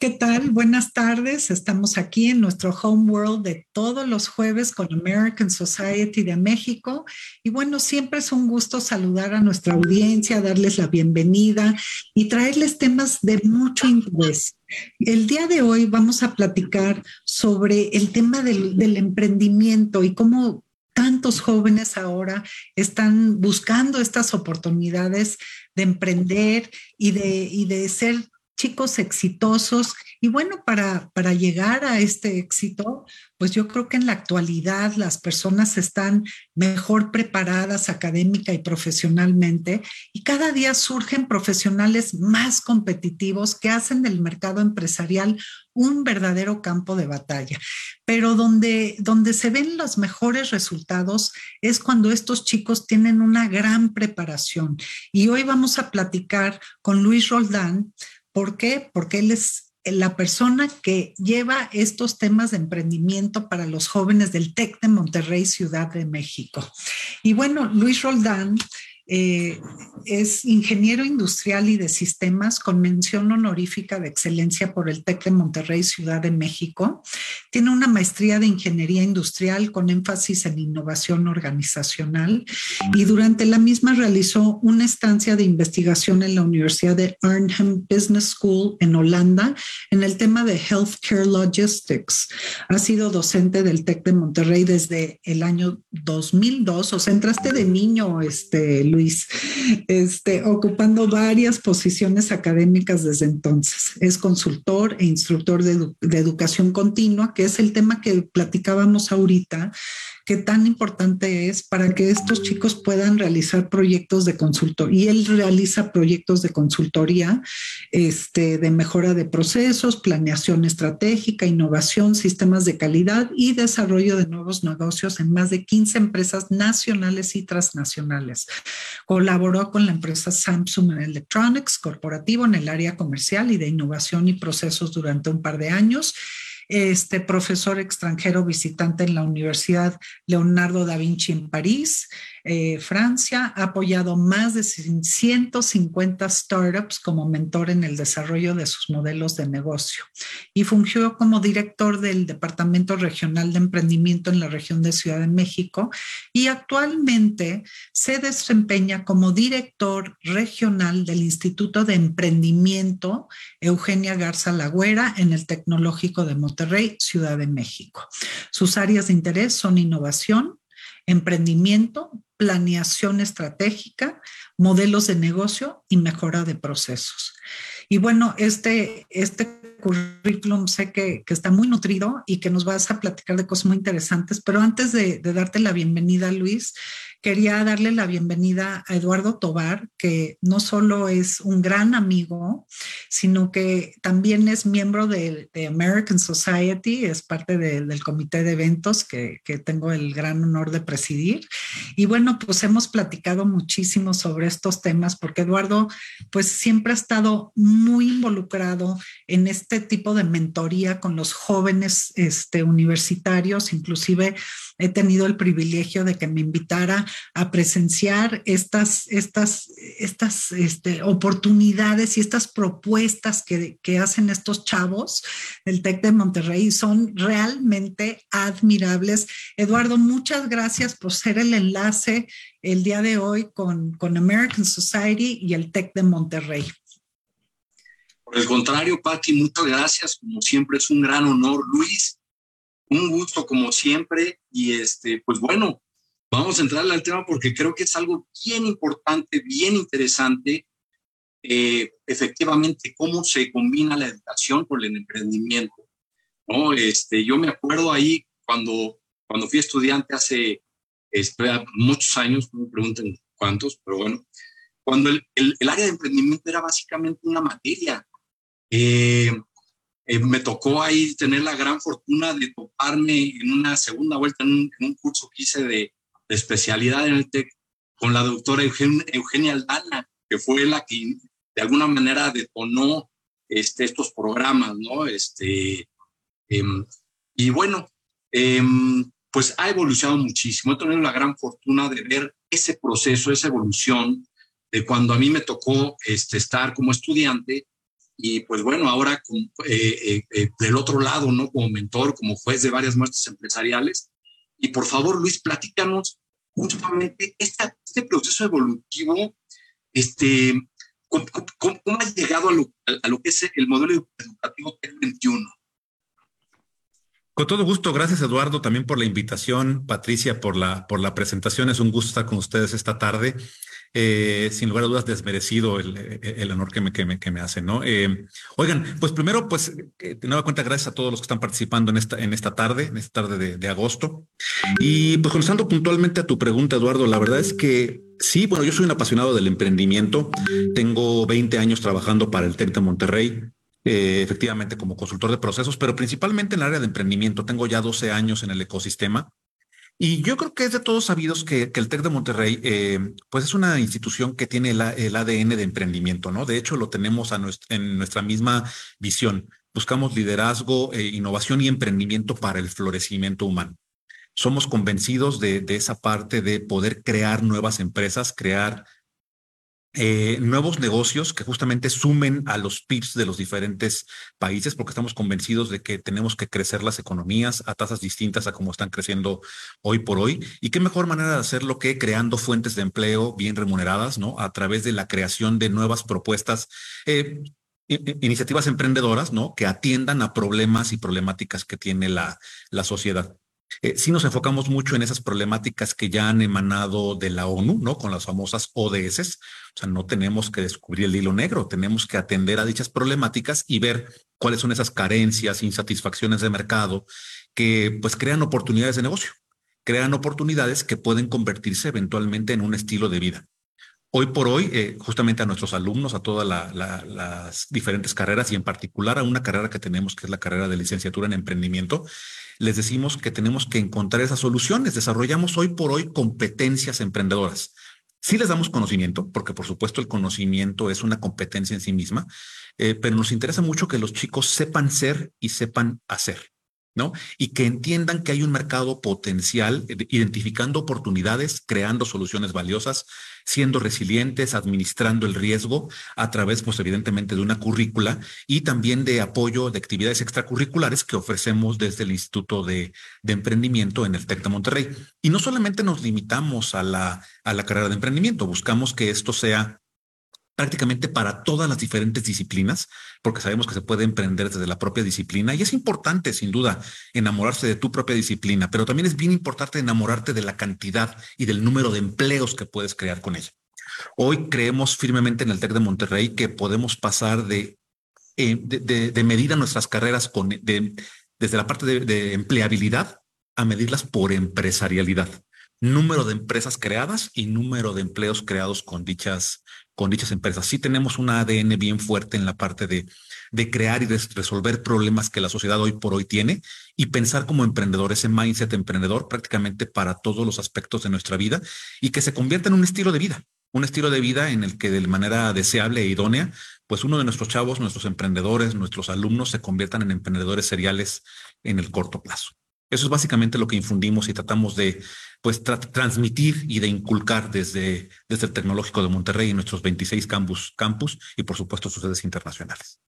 ¿Qué tal? Buenas tardes. Estamos aquí en nuestro home world de todos los jueves con American Society de México. Y bueno, siempre es un gusto saludar a nuestra audiencia, darles la bienvenida y traerles temas de mucho interés. El día de hoy vamos a platicar sobre el tema del, emprendimiento y cómo tantos jóvenes ahora están buscando estas oportunidades de emprender y de, y de ser chicos exitosos. Y bueno, para, para llegar a este éxito, pues yo creo que en la actualidad las personas están mejor preparadas académica y profesionalmente y cada día surgen profesionales más competitivos que hacen del mercado empresarial un verdadero campo de batalla. Pero donde, donde se ven los mejores resultados es cuando estos chicos tienen una gran preparación. Y hoy vamos a platicar con Luis Roldán ¿Por qué? Porque él es la persona que lleva estos temas de emprendimiento para los jóvenes del TEC de Monterrey, Ciudad de México. Y bueno, Luis Roldán eh, es ingeniero industrial y de sistemas con mención honorífica de excelencia por el TEC de Monterrey, Ciudad de México. Tiene una maestría de ingeniería industrial con énfasis en innovación organizacional y durante la misma realizó una estancia de investigación en la Universidad de Arnhem Business School en Holanda en el tema de Healthcare Logistics. Ha sido docente del TEC de Monterrey desde el año 2002, o sea, entraste de niño, este, Luis este, ocupando varias posiciones académicas desde entonces. Es consultor e instructor de, de educación continua, que es el tema que platicábamos ahorita, qué tan importante es para que estos chicos puedan realizar proyectos de consultoría. Y él realiza proyectos de consultoría este, de mejora de procesos, planeación estratégica, innovación, sistemas de calidad y desarrollo de nuevos negocios en más de 15 empresas nacionales y transnacionales. Colaboró con la empresa Samsung Electronics Corporativo en el área comercial y de innovación y procesos durante un par de años este profesor extranjero visitante en la Universidad Leonardo da Vinci en París, eh, Francia, ha apoyado más de 150 startups como mentor en el desarrollo de sus modelos de negocio y fungió como director del Departamento Regional de Emprendimiento en la región de Ciudad de México y actualmente se desempeña como director regional del Instituto de Emprendimiento Eugenia Garza Lagüera en el Tecnológico de Monterrey, Ciudad de México. Sus áreas de interés son innovación, emprendimiento, planeación estratégica, modelos de negocio y mejora de procesos. Y bueno, este, este currículum sé que, que, está muy nutrido y que nos vas a platicar de cosas muy interesantes, pero antes de, de darte la bienvenida, Luis, quería darle la bienvenida a Eduardo Tobar, que no solo es un gran amigo, sino que también es miembro de, American Society, es parte de, del comité de eventos que, que, tengo el gran honor de presidir. Y bueno, pues hemos platicado muchísimo sobre estos temas porque Eduardo pues siempre ha estado muy involucrado en este tipo de mentoría con los jóvenes este, universitarios, inclusive he tenido el privilegio de que me invitara a presenciar estas, estas, estas este, oportunidades y estas propuestas que, hacen estos chavos del TEC de Monterrey. Son realmente admirables. Eduardo, muchas gracias por ser el enlace el día de hoy con, con American Society y el TEC de Monterrey. Por el contrario, Patti, muchas gracias. Como siempre, es un gran honor, Luis un gusto como siempre y este, pues bueno, vamos a entrarle al tema porque creo que es algo bien importante, bien interesante, eh, efectivamente, cómo se combina la educación con el emprendimiento. ¿no? Este, yo me acuerdo ahí cuando, cuando fui estudiante hace este, muchos años, no me pregunten cuántos, pero bueno, cuando el, el, el área de emprendimiento era básicamente una materia. Eh, eh, me tocó ahí tener la gran fortuna de toparme en una segunda vuelta en un, curso que hice de, especialidad en el TEC con la doctora Eugenia Aldana, que fue la que de alguna manera detonó este, estos programas, ¿no? Este, em, y bueno, em, pues ha evolucionado muchísimo. He tenido la gran fortuna de ver ese proceso, esa evolución de cuando a mí me tocó este, estar como estudiante y pues bueno, ahora eh, eh, del otro lado, ¿no? Como mentor, como juez de varias muestras empresariales. Y por favor, Luis, platícanos justamente este proceso evolutivo, este, ¿cómo, cómo, has llegado a lo, a lo, que es el modelo educativo 21? Con todo gusto, gracias Eduardo también por la invitación, Patricia por la, por la presentación. Es un gusto estar con ustedes esta tarde. Eh, sin lugar a dudas, desmerecido el, el honor que me, que hacen, ¿no? Eh, oigan, pues primero, pues, de nueva cuenta, gracias a todos los que están participando en esta, en esta tarde, en esta tarde de, agosto. Y pues, contestando puntualmente a tu pregunta, Eduardo, la verdad es que sí, bueno, yo soy un apasionado del emprendimiento. Tengo 20 años trabajando para el TEC de Monterrey. Eh, efectivamente como consultor de procesos, pero principalmente en el área de emprendimiento. Tengo ya 12 años en el ecosistema y yo creo que es de todos sabidos que, el TEC de Monterrey, eh, pues es una institución que tiene el, ADN de emprendimiento, ¿no? De hecho, lo tenemos en nuestra misma visión. Buscamos liderazgo, eh, innovación y emprendimiento para el florecimiento humano. Somos convencidos de, de esa parte de poder crear nuevas empresas, crear eh, nuevos negocios que justamente sumen a los PIBs de los diferentes países, porque estamos convencidos de que tenemos que crecer las economías a tasas distintas a como están creciendo hoy por hoy. Y qué mejor manera de hacerlo que creando fuentes de empleo bien remuneradas, ¿no? A través de la creación de nuevas propuestas. Eh, iniciativas emprendedoras, ¿no? Que atiendan a problemas y problemáticas que tiene la, la sociedad. Eh, sí nos enfocamos mucho en esas problemáticas que ya han emanado de la ONU, ¿no? Con las famosas ODS. O sea, no tenemos que descubrir el hilo negro, tenemos que atender a dichas problemáticas y ver cuáles son esas carencias, insatisfacciones de mercado que pues crean oportunidades de negocio, crean oportunidades que pueden convertirse eventualmente en un estilo de vida. Hoy por hoy, eh, justamente a nuestros alumnos, a todas las diferentes carreras y en particular a una carrera que tenemos que es la carrera de licenciatura en emprendimiento, les decimos que tenemos que encontrar esas soluciones. Desarrollamos hoy por hoy competencias emprendedoras. Sí les damos conocimiento, porque por supuesto el conocimiento es una competencia en sí misma, eh, pero nos interesa mucho que los chicos sepan ser y sepan hacer. ¿no? Y que entiendan que hay un mercado potencial, eh, identificando oportunidades, creando soluciones valiosas, siendo resilientes, administrando el riesgo a través, pues evidentemente, de una currícula y también de apoyo de actividades extracurriculares que ofrecemos desde el Instituto de, de Emprendimiento en el TEC de Monterrey. Y no solamente nos limitamos a la, a la carrera de emprendimiento, buscamos que esto sea prácticamente para todas las diferentes disciplinas, porque sabemos que se puede emprender desde la propia disciplina y es importante, sin duda, enamorarse de tu propia disciplina, pero también es bien importante enamorarte de la cantidad y del número de empleos que puedes crear con ella. Hoy creemos firmemente en el TEC de Monterrey que podemos pasar de, eh, de, nuestras carreras desde la parte de empleabilidad a medirlas por empresarialidad número de empresas creadas y número de empleos creados con dichas, con dichas empresas. Sí tenemos un ADN bien fuerte en la parte de, de crear y de resolver problemas que la sociedad hoy por hoy tiene y pensar como emprendedor, ese mindset emprendedor prácticamente para todos los aspectos de nuestra vida y que se convierta en un estilo de vida, un estilo de vida en el que de manera deseable e idónea, pues uno de nuestros chavos, nuestros emprendedores, nuestros alumnos se conviertan en emprendedores seriales en el corto plazo. Eso es básicamente lo que infundimos y tratamos de pues, transmitir y de inculcar desde, desde el Tecnológico de Monterrey en nuestros 26 campus, campus y por supuesto sus sedes internacionales.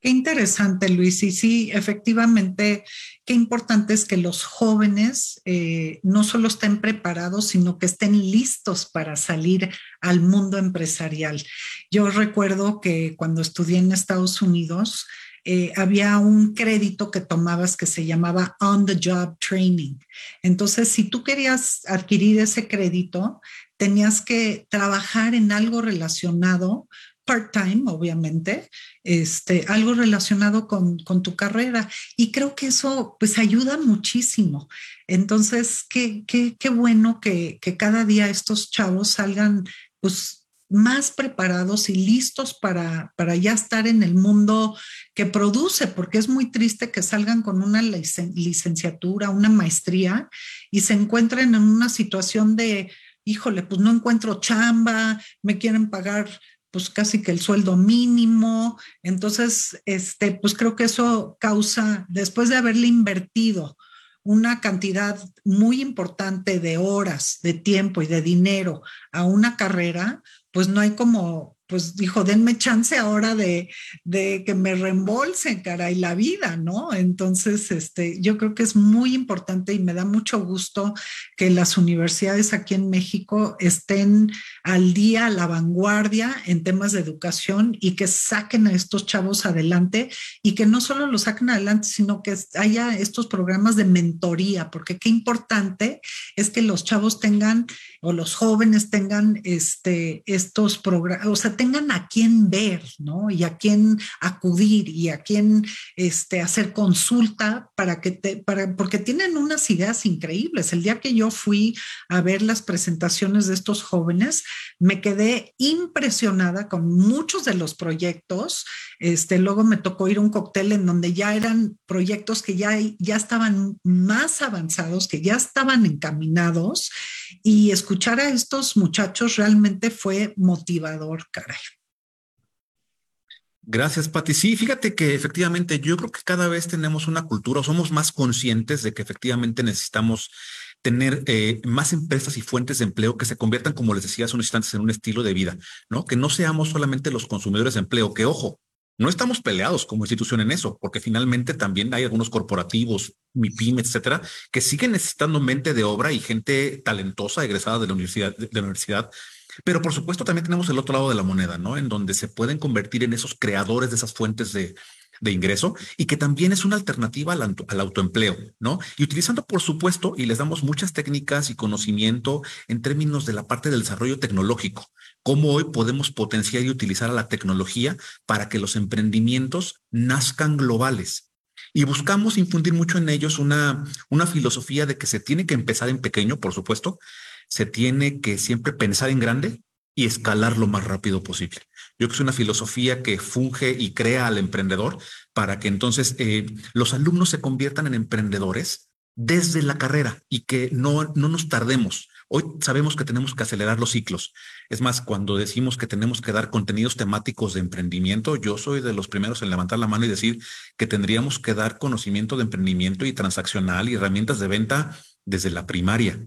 Qué interesante, Luis. Y sí, efectivamente, qué importante es que los jóvenes eh, no solo estén preparados, sino que estén listos para salir al mundo empresarial. Yo recuerdo que cuando estudié en Estados Unidos, eh, había un crédito que tomabas que se llamaba On the Job Training. Entonces, si tú querías adquirir ese crédito, tenías que trabajar en algo relacionado part-time, obviamente, este, algo relacionado con, tu carrera. Y creo que eso pues ayuda muchísimo. Entonces, qué, qué, qué bueno que, que, cada día estos chavos salgan pues más preparados y listos para, para ya estar en el mundo que produce, porque es muy triste que salgan con una licenciatura, una maestría y se encuentren en una situación de, híjole, pues no encuentro chamba, me quieren pagar pues casi que el sueldo mínimo. Entonces, este, pues creo que eso causa, después de haberle invertido una cantidad muy importante de horas, de tiempo y de dinero a una carrera, pues no hay como pues dijo, denme chance ahora de, de que me reembolsen, caray, la vida, ¿no? Entonces, este, yo creo que es muy importante y me da mucho gusto que las universidades aquí en México estén al día, a la vanguardia en temas de educación y que saquen a estos chavos adelante y que no solo los saquen adelante, sino que haya estos programas de mentoría, porque qué importante es que los chavos tengan o los jóvenes tengan este, estos programas, o sea, tengan a quién ver, ¿no? Y a quién acudir y a quién este, hacer consulta para que te, para, porque tienen unas ideas increíbles. El día que yo fui a ver las presentaciones de estos jóvenes, me quedé impresionada con muchos de los proyectos. Este, luego me tocó ir a un cóctel en donde ya eran proyectos que ya, ya estaban más avanzados, que ya estaban encaminados y escuchar a estos muchachos realmente fue motivador, Gracias, Pati. Sí, fíjate que efectivamente yo creo que cada vez tenemos una cultura, somos más conscientes de que efectivamente necesitamos tener eh, más empresas y fuentes de empleo que se conviertan, como les decía hace unos instantes, en un estilo de vida, ¿no? Que no seamos solamente los consumidores de empleo, que ojo, no estamos peleados como institución en eso, porque finalmente también hay algunos corporativos, MIPIM, etcétera, que siguen necesitando mente de obra y gente talentosa egresada de la universidad, de la universidad. Pero por supuesto también tenemos el otro lado de la moneda, ¿no? En donde se pueden convertir en esos creadores de esas fuentes de, de ingreso y que también es una alternativa al, al, autoempleo, ¿no? Y utilizando, por supuesto, y les damos muchas técnicas y conocimiento en términos de la parte del desarrollo tecnológico, cómo hoy podemos potenciar y utilizar a la tecnología para que los emprendimientos nazcan globales. Y buscamos infundir mucho en ellos una, una filosofía de que se tiene que empezar en pequeño, por supuesto, se tiene que siempre pensar en grande y escalar lo más rápido posible. Yo creo que es una filosofía que funge y crea al emprendedor para que entonces eh, los alumnos se conviertan en emprendedores desde la carrera y que no, no nos tardemos. Hoy sabemos que tenemos que acelerar los ciclos. Es más, cuando decimos que tenemos que dar contenidos temáticos de emprendimiento, yo soy de los primeros en levantar la mano y decir que tendríamos que dar conocimiento de emprendimiento y transaccional y herramientas de venta desde la primaria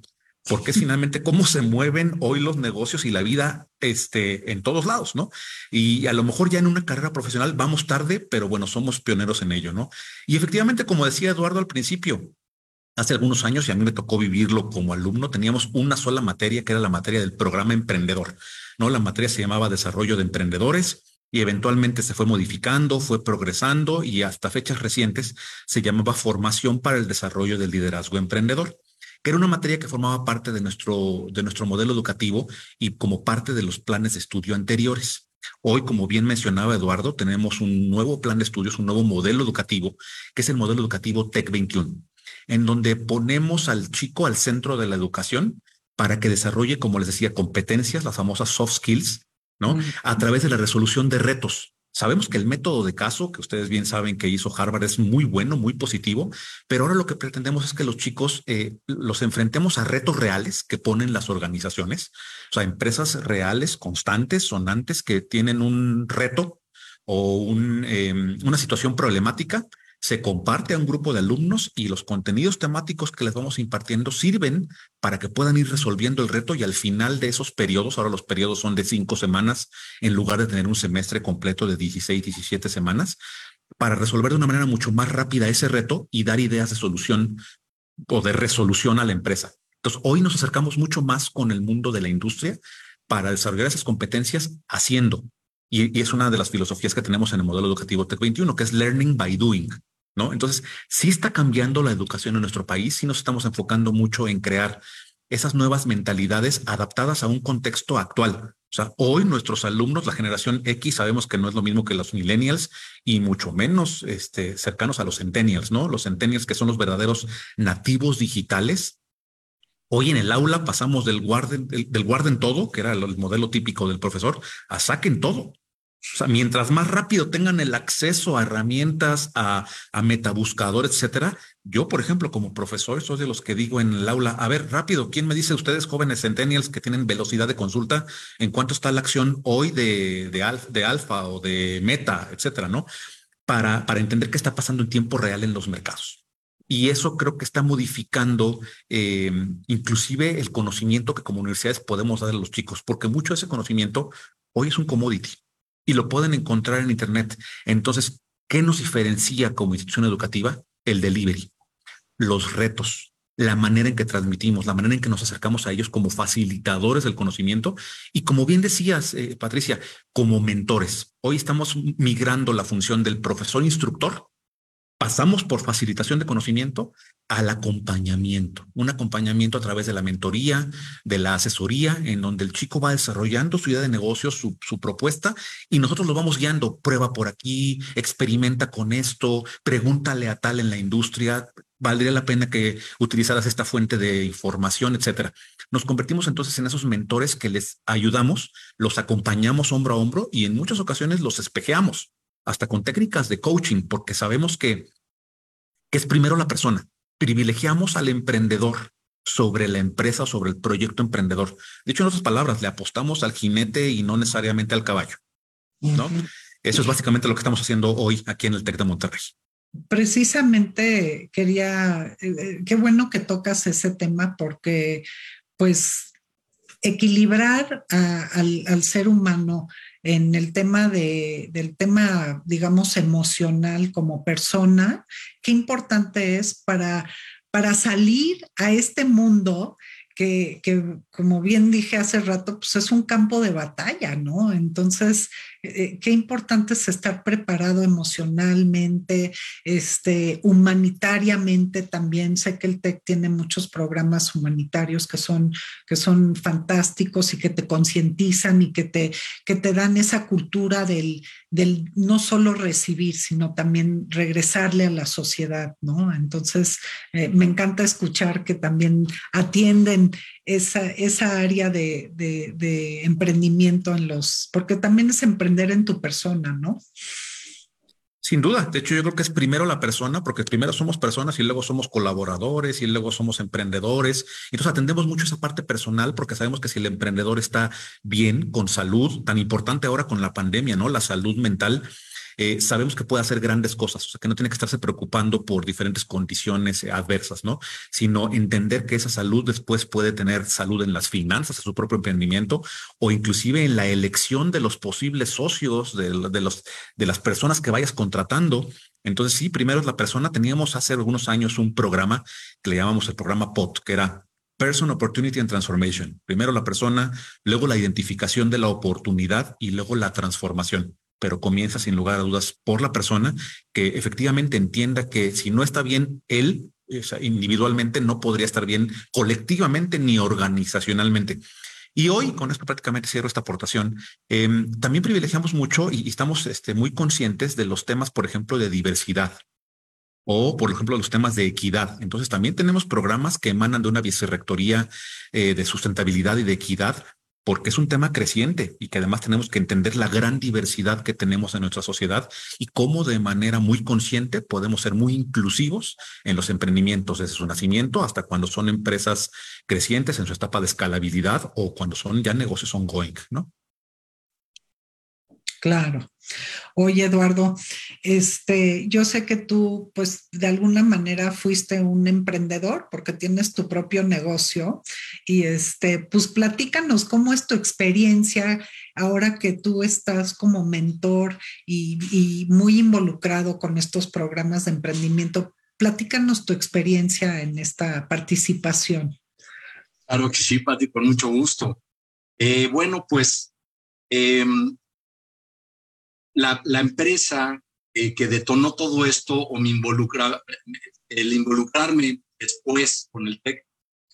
porque es finalmente cómo se mueven hoy los negocios y la vida este, en todos lados, ¿no? Y a lo mejor ya en una carrera profesional vamos tarde, pero bueno, somos pioneros en ello, ¿no? Y efectivamente, como decía Eduardo al principio, hace algunos años, y a mí me tocó vivirlo como alumno, teníamos una sola materia, que era la materia del programa emprendedor, ¿no? La materia se llamaba Desarrollo de Emprendedores y eventualmente se fue modificando, fue progresando y hasta fechas recientes se llamaba Formación para el Desarrollo del Liderazgo Emprendedor que era una materia que formaba parte de nuestro, de nuestro modelo educativo y como parte de los planes de estudio anteriores. Hoy, como bien mencionaba Eduardo, tenemos un nuevo plan de estudios, un nuevo modelo educativo, que es el modelo educativo TEC 21, en donde ponemos al chico al centro de la educación para que desarrolle, como les decía, competencias, las famosas soft skills, ¿no? A través de la resolución de retos. Sabemos que el método de caso, que ustedes bien saben que hizo Harvard, es muy bueno, muy positivo, pero ahora lo que pretendemos es que los chicos eh, los enfrentemos a retos reales que ponen las organizaciones, o sea, empresas reales, constantes, sonantes, que tienen un reto o em, una situación problemática se comparte a un grupo de alumnos y los contenidos temáticos que les vamos impartiendo sirven para que puedan ir resolviendo el reto y al final de esos periodos, ahora los periodos son de cinco semanas en lugar de tener un semestre completo de 16, 17 semanas, para resolver de una manera mucho más rápida ese reto y dar ideas de solución o de resolución a la empresa. Entonces, hoy nos acercamos mucho más con el mundo de la industria para desarrollar esas competencias haciendo. Y, es una de las filosofías que tenemos en el modelo educativo TEC 21, que es learning by doing. ¿No? Entonces, sí está cambiando la educación en nuestro país, sí nos estamos enfocando mucho en crear esas nuevas mentalidades adaptadas a un contexto actual. O sea, hoy nuestros alumnos, la generación X, sabemos que no es lo mismo que los millennials y mucho menos este, cercanos a los centennials, ¿no? Los centennials que son los verdaderos nativos digitales. Hoy en el aula pasamos del guarden, del, del guarden todo, que era el modelo típico del profesor, a saquen todo. O sea, mientras más rápido tengan el acceso a herramientas, a, a metabuscador, etcétera. Yo, por ejemplo, como profesor, soy de los que digo en el aula, a ver, rápido, ¿quién me dice ustedes, jóvenes centennials que tienen velocidad de consulta, en cuánto está la acción hoy de, de, alfa, o de meta, etcétera, ¿no? Para, para entender qué está pasando en tiempo real en los mercados. Y eso creo que está modificando eh, inclusive el conocimiento que como universidades podemos dar a los chicos, porque mucho de ese conocimiento hoy es un commodity y lo pueden encontrar en Internet. Entonces, ¿qué nos diferencia como institución educativa? El delivery, los retos, la manera en que transmitimos, la manera en que nos acercamos a ellos como facilitadores del conocimiento y como bien decías, eh, Patricia, como mentores. Hoy estamos migrando la función del profesor instructor pasamos por facilitación de conocimiento al acompañamiento, un acompañamiento a través de la mentoría, de la asesoría, en donde el chico va desarrollando su idea de negocio, su, propuesta, y nosotros lo vamos guiando, prueba por aquí, experimenta con esto, pregúntale a tal en la industria, valdría la pena que utilizaras esta fuente de información, etcétera. Nos convertimos entonces en esos mentores que les ayudamos, los acompañamos hombro a hombro y en muchas ocasiones los espejeamos hasta con técnicas de coaching, porque sabemos que, es primero la persona. Privilegiamos al emprendedor sobre la empresa sobre el proyecto emprendedor. Dicho en otras palabras, le apostamos al jinete y no necesariamente al caballo. ¿no? Eso es básicamente lo que estamos haciendo hoy aquí en el TEC de Monterrey. Precisamente quería, eh, eh, qué bueno que tocas ese tema porque pues equilibrar al, al, ser humano en el tema de, del tema, digamos, emocional como persona, qué importante es para, para salir a este mundo que, que, como bien dije hace rato, pues es un campo de batalla, ¿no? Entonces, eh, qué importante es estar preparado emocionalmente, este, humanitariamente también. Sé que el TEC tiene muchos programas humanitarios que son, que son fantásticos y que te concientizan y que te, que te dan esa cultura del, del no solo recibir, sino también regresarle a la sociedad, ¿no? Entonces, eh, me encanta escuchar que también atienden esa, esa área de, de, emprendimiento en los, porque también es emprender en tu persona, ¿no? Sin duda, de hecho yo creo que es primero la persona, porque primero somos personas y luego somos colaboradores y luego somos emprendedores. Entonces atendemos mucho esa parte personal porque sabemos que si el emprendedor está bien, con salud, tan importante ahora con la pandemia, ¿no? La salud mental, eh, sabemos que puede hacer grandes cosas, o sea, que no tiene que estarse preocupando por diferentes condiciones adversas, ¿no? Sino entender que esa salud después puede tener salud en las finanzas, en su propio emprendimiento o inclusive en la elección de los posibles socios, de las personas que vayas contratando. Entonces, sí, primero es la persona. Teníamos hace algunos años un programa que le llamamos el programa POT, que era Person, Opportunity and Transformation. Primero la persona, luego la identificación de la oportunidad y luego la transformación pero comienza sin lugar a dudas por la persona que efectivamente entienda que si no está bien él, individualmente, no podría estar bien colectivamente ni organizacionalmente. Y hoy, con esto prácticamente cierro esta aportación, em, también privilegiamos mucho y, estamos este, muy conscientes de los temas, por ejemplo, de diversidad o, por ejemplo, los temas de equidad. Entonces, también tenemos programas que emanan de una vicerrectoría eh, de sustentabilidad y de equidad porque es un tema creciente y que además tenemos que entender la gran diversidad que tenemos en nuestra sociedad y cómo de manera muy consciente podemos ser muy inclusivos en los emprendimientos desde su nacimiento hasta cuando son empresas crecientes en su etapa de escalabilidad o cuando son ya negocios ongoing, ¿no? Claro. Oye, Eduardo, este, yo sé que tú, pues, de alguna manera fuiste un emprendedor porque tienes tu propio negocio y, este, pues, platícanos cómo es tu experiencia ahora que tú estás como mentor y, muy involucrado con estos programas de emprendimiento. Platícanos tu experiencia en esta participación. Claro que sí, Pati, con mucho gusto. Eh, bueno, pues em, la, empresa eh, que detonó todo esto o me involucra, el involucrarme después con el TEC,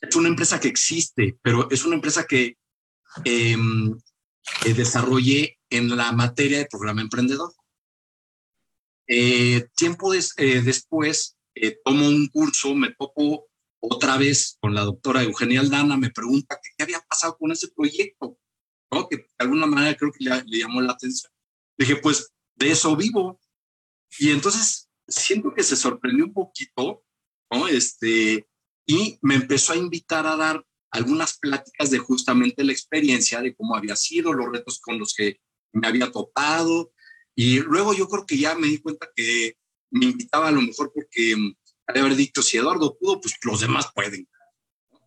es una empresa que existe, pero es una empresa que, em, desarrollé en la materia de programa emprendedor. Eh, tiempo eh, después tomo un curso, me topo otra vez con la doctora Eugenia Aldana, me pregunta qué había pasado con ese proyecto, ¿no? que de alguna manera creo que le llamó la atención. Dije, pues de eso vivo. Y entonces siento que se sorprendió un poquito, ¿no? Este, y me empezó a invitar a dar algunas pláticas de justamente la experiencia de cómo había sido, los retos con los que me había topado. Y luego yo creo que ya me di cuenta que me invitaba a lo mejor porque mm, había haber dicho, si Eduardo pudo, pues los demás pueden.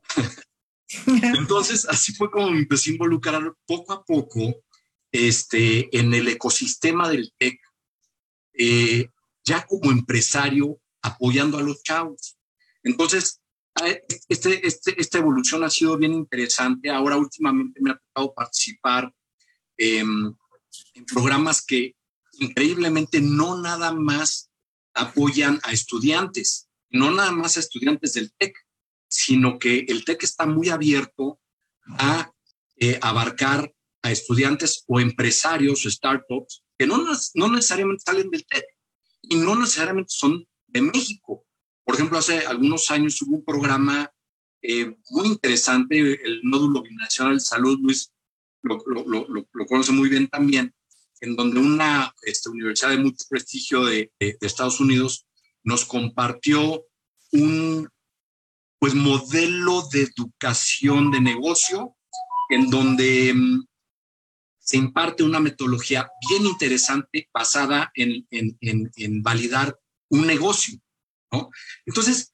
Entonces, así fue como me empecé a involucrar poco a poco este, en el ecosistema del TEC, eh, ya como empresario apoyando a los chavos. Entonces, este, este, esta evolución ha sido bien interesante. Ahora últimamente me ha tocado participar en programas que increíblemente no nada más apoyan a estudiantes, no nada más a estudiantes del TEC, sino que el TEC está muy abierto a eh, abarcar a estudiantes o empresarios o startups que no, no necesariamente salen del TEC y no necesariamente son de México. Por ejemplo, hace algunos años hubo un programa eh, muy interesante, el Nódulo Binacional de Salud, Luis lo, lo, lo, conoce muy bien también, en donde una este, universidad de mucho prestigio de, de, Estados Unidos nos compartió un pues, modelo de educación de negocio en donde mm, se imparte una metodología bien interesante basada en, en, en, validar un negocio. ¿no? Entonces,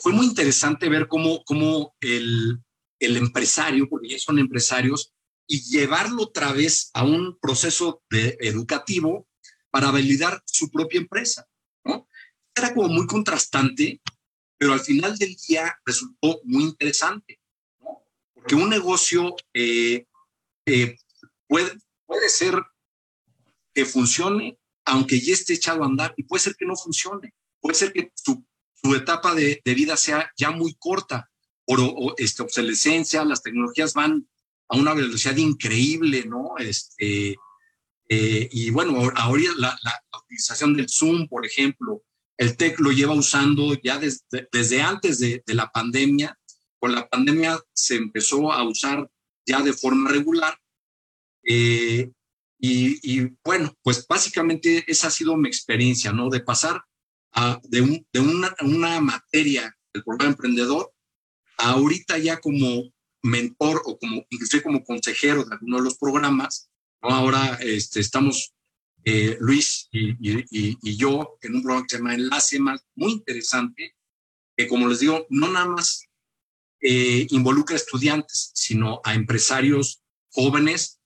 fue muy interesante ver cómo, cómo el, el empresario, porque ya son empresarios, y llevarlo otra vez a un proceso educativo para validar su propia empresa. ¿no? Era como muy contrastante, pero al final del día resultó muy interesante, ¿no? porque un negocio eh, eh, Puede, puede ser que funcione, aunque ya esté echado a andar, y puede ser que no funcione. Puede ser que su, etapa de, de, vida sea ya muy corta por o, este, obsolescencia, las tecnologías van a una velocidad increíble, ¿no? Este, eh, y bueno, ahora la, la, utilización del Zoom, por ejemplo, el TEC lo lleva usando ya desde, desde antes de, de, la pandemia. Con la pandemia se empezó a usar ya de forma regular eh, y, bueno, pues básicamente esa ha sido mi experiencia, ¿no? De pasar a, de, un, de una, una, materia del programa emprendedor a ahorita ya como mentor o como inclusive como consejero de alguno de los programas, ¿no? Ahora este, estamos eh, Luis y, y, y, yo en un programa que se llama Enlace Más, muy interesante, que como les digo, no nada más eh, involucra a estudiantes, sino a empresarios jóvenes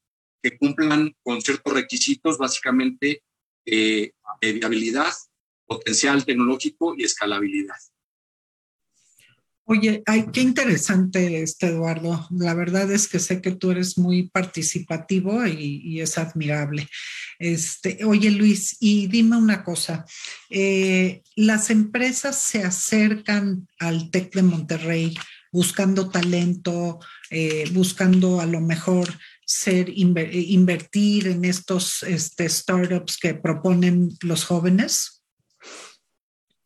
que cumplan con ciertos requisitos, básicamente eh, de viabilidad, potencial tecnológico y escalabilidad. Oye, ay, qué interesante este Eduardo. La verdad es que sé que tú eres muy participativo y, es admirable. Este, oye, Luis, y dime una cosa. Eh, las empresas se acercan al TEC de Monterrey buscando talento, eh, buscando a lo mejor ser invertir en estos este, startups que proponen los jóvenes?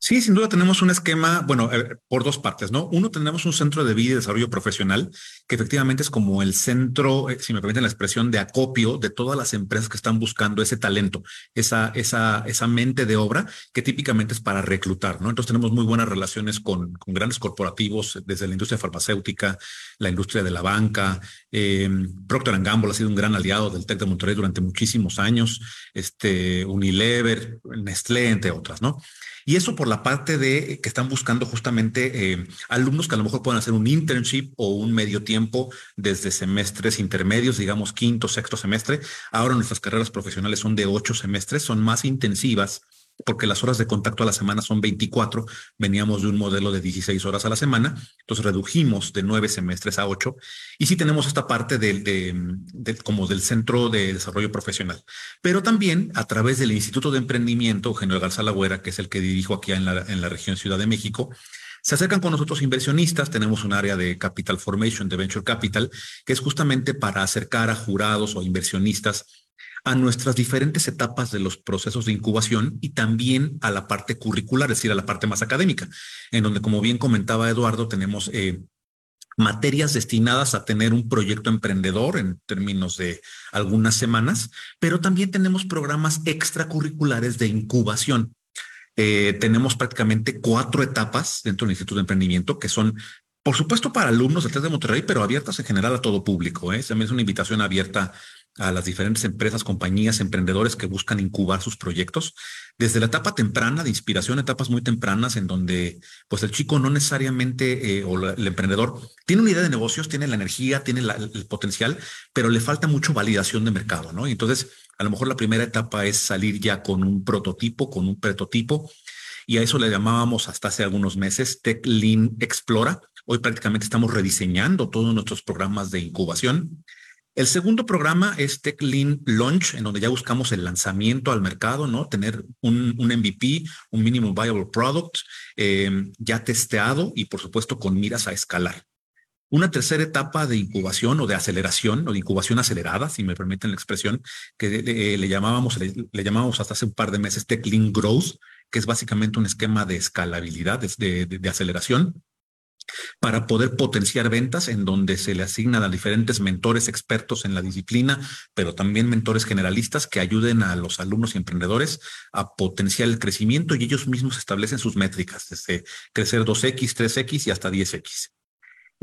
Sí, sin duda tenemos un esquema, bueno, eh, por dos partes, ¿no? Uno, tenemos un centro de vida y desarrollo profesional, que efectivamente es como el centro, eh, si me permiten la expresión, de acopio de todas las empresas que están buscando ese talento, esa, esa, esa mente de obra que típicamente es para reclutar, ¿no? Entonces tenemos muy buenas relaciones con, con grandes corporativos, desde la industria farmacéutica, la industria de la banca. Eh, Procter Gamble ha sido un gran aliado del TEC de Monterrey durante muchísimos años, este, Unilever, Nestlé, entre otras, ¿no? Y eso por la parte de que están buscando justamente eh, alumnos que a lo mejor puedan hacer un internship o un medio tiempo desde semestres intermedios, digamos quinto, sexto semestre. Ahora nuestras carreras profesionales son de ocho semestres, son más intensivas porque las horas de contacto a la semana son 24, veníamos de un modelo de 16 horas a la semana, entonces redujimos de nueve semestres a ocho, y sí tenemos esta parte del, de, como del Centro de Desarrollo Profesional, pero también a través del Instituto de Emprendimiento, Eugenio Garza Lagüera, que es el que dirijo aquí en la, en la región Ciudad de México, se acercan con nosotros inversionistas, tenemos un área de Capital Formation, de Venture Capital, que es justamente para acercar a jurados o inversionistas a nuestras diferentes etapas de los procesos de incubación y también a la parte curricular, es decir, a la parte más académica, en donde, como bien comentaba Eduardo, tenemos eh, materias destinadas a tener un proyecto emprendedor en términos de algunas semanas, pero también tenemos programas extracurriculares de incubación. Eh, tenemos prácticamente cuatro etapas dentro del Instituto de Emprendimiento que son por supuesto para alumnos del TED de Monterrey, pero abiertas en general a todo público. ¿eh? También es una invitación abierta a las diferentes empresas, compañías, emprendedores que buscan incubar sus proyectos desde la etapa temprana de inspiración, etapas muy tempranas en donde pues el chico no necesariamente eh, o el emprendedor tiene una idea de negocios, tiene la energía, tiene el potencial, pero le falta mucho validación de mercado, ¿no? Y entonces a lo mejor la primera etapa es salir ya con un prototipo, con un prototipo y a eso le llamábamos hasta hace algunos meses Tech Lean Explora. Hoy prácticamente estamos rediseñando todos nuestros programas de incubación el segundo programa es Tech Lean Launch, en donde ya buscamos el lanzamiento al mercado, ¿no? Tener un, MVP, un Minimum Viable Product, em, ya testeado y por supuesto con miras a escalar. Una tercera etapa de incubación o de aceleración o de incubación acelerada, si me permiten la expresión, que le, llamábamos, le, llamábamos hasta hace un par de meses Tech Lean Growth, que es básicamente un esquema de escalabilidad, de aceleración para poder potenciar ventas en donde se le asignan a diferentes mentores expertos en la disciplina, pero también mentores generalistas que ayuden a los alumnos y emprendedores a potenciar el crecimiento y ellos mismos establecen sus métricas, desde crecer 2X, 3X y hasta 10X.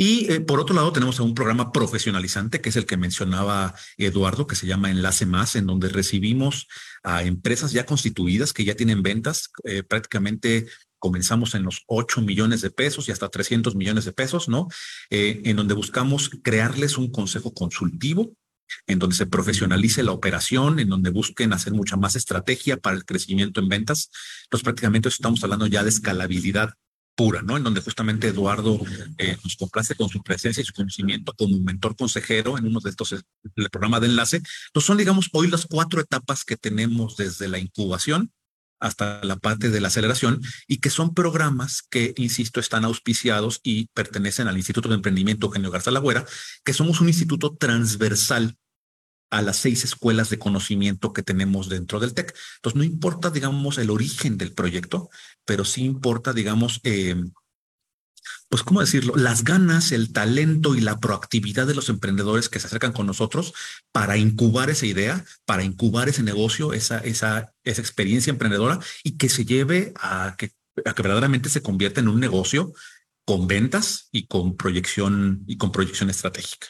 Y eh, por otro lado, tenemos un programa profesionalizante, que es el que mencionaba Eduardo, que se llama Enlace Más, en donde recibimos a empresas ya constituidas que ya tienen ventas eh, prácticamente comenzamos en los 8 millones de pesos y hasta 300 millones de pesos, ¿no? Eh, en donde buscamos crearles un consejo consultivo, en donde se profesionalice la operación, en donde busquen hacer mucha más estrategia para el crecimiento en ventas. Entonces, prácticamente estamos hablando ya de escalabilidad pura, ¿no? En donde justamente Eduardo eh, nos complace con su presencia y su conocimiento como mentor consejero en uno de estos, el programa de enlace. Entonces son, digamos, hoy las cuatro etapas que tenemos desde la incubación hasta la parte de la aceleración y que son programas que, insisto, están auspiciados y pertenecen al Instituto de Emprendimiento Eugenio Garza Lagüera, que somos un instituto transversal a las seis escuelas de conocimiento que tenemos dentro del TEC. Entonces, no importa, digamos, el origen del proyecto, pero sí importa, digamos, eh, pues, ¿cómo decirlo? Las ganas, el talento y la proactividad de los emprendedores que se acercan con nosotros para incubar esa idea, para incubar ese negocio, esa, esa, esa experiencia emprendedora y que se lleve a que, a que verdaderamente se convierta en un negocio con ventas y con proyección y con proyección estratégica.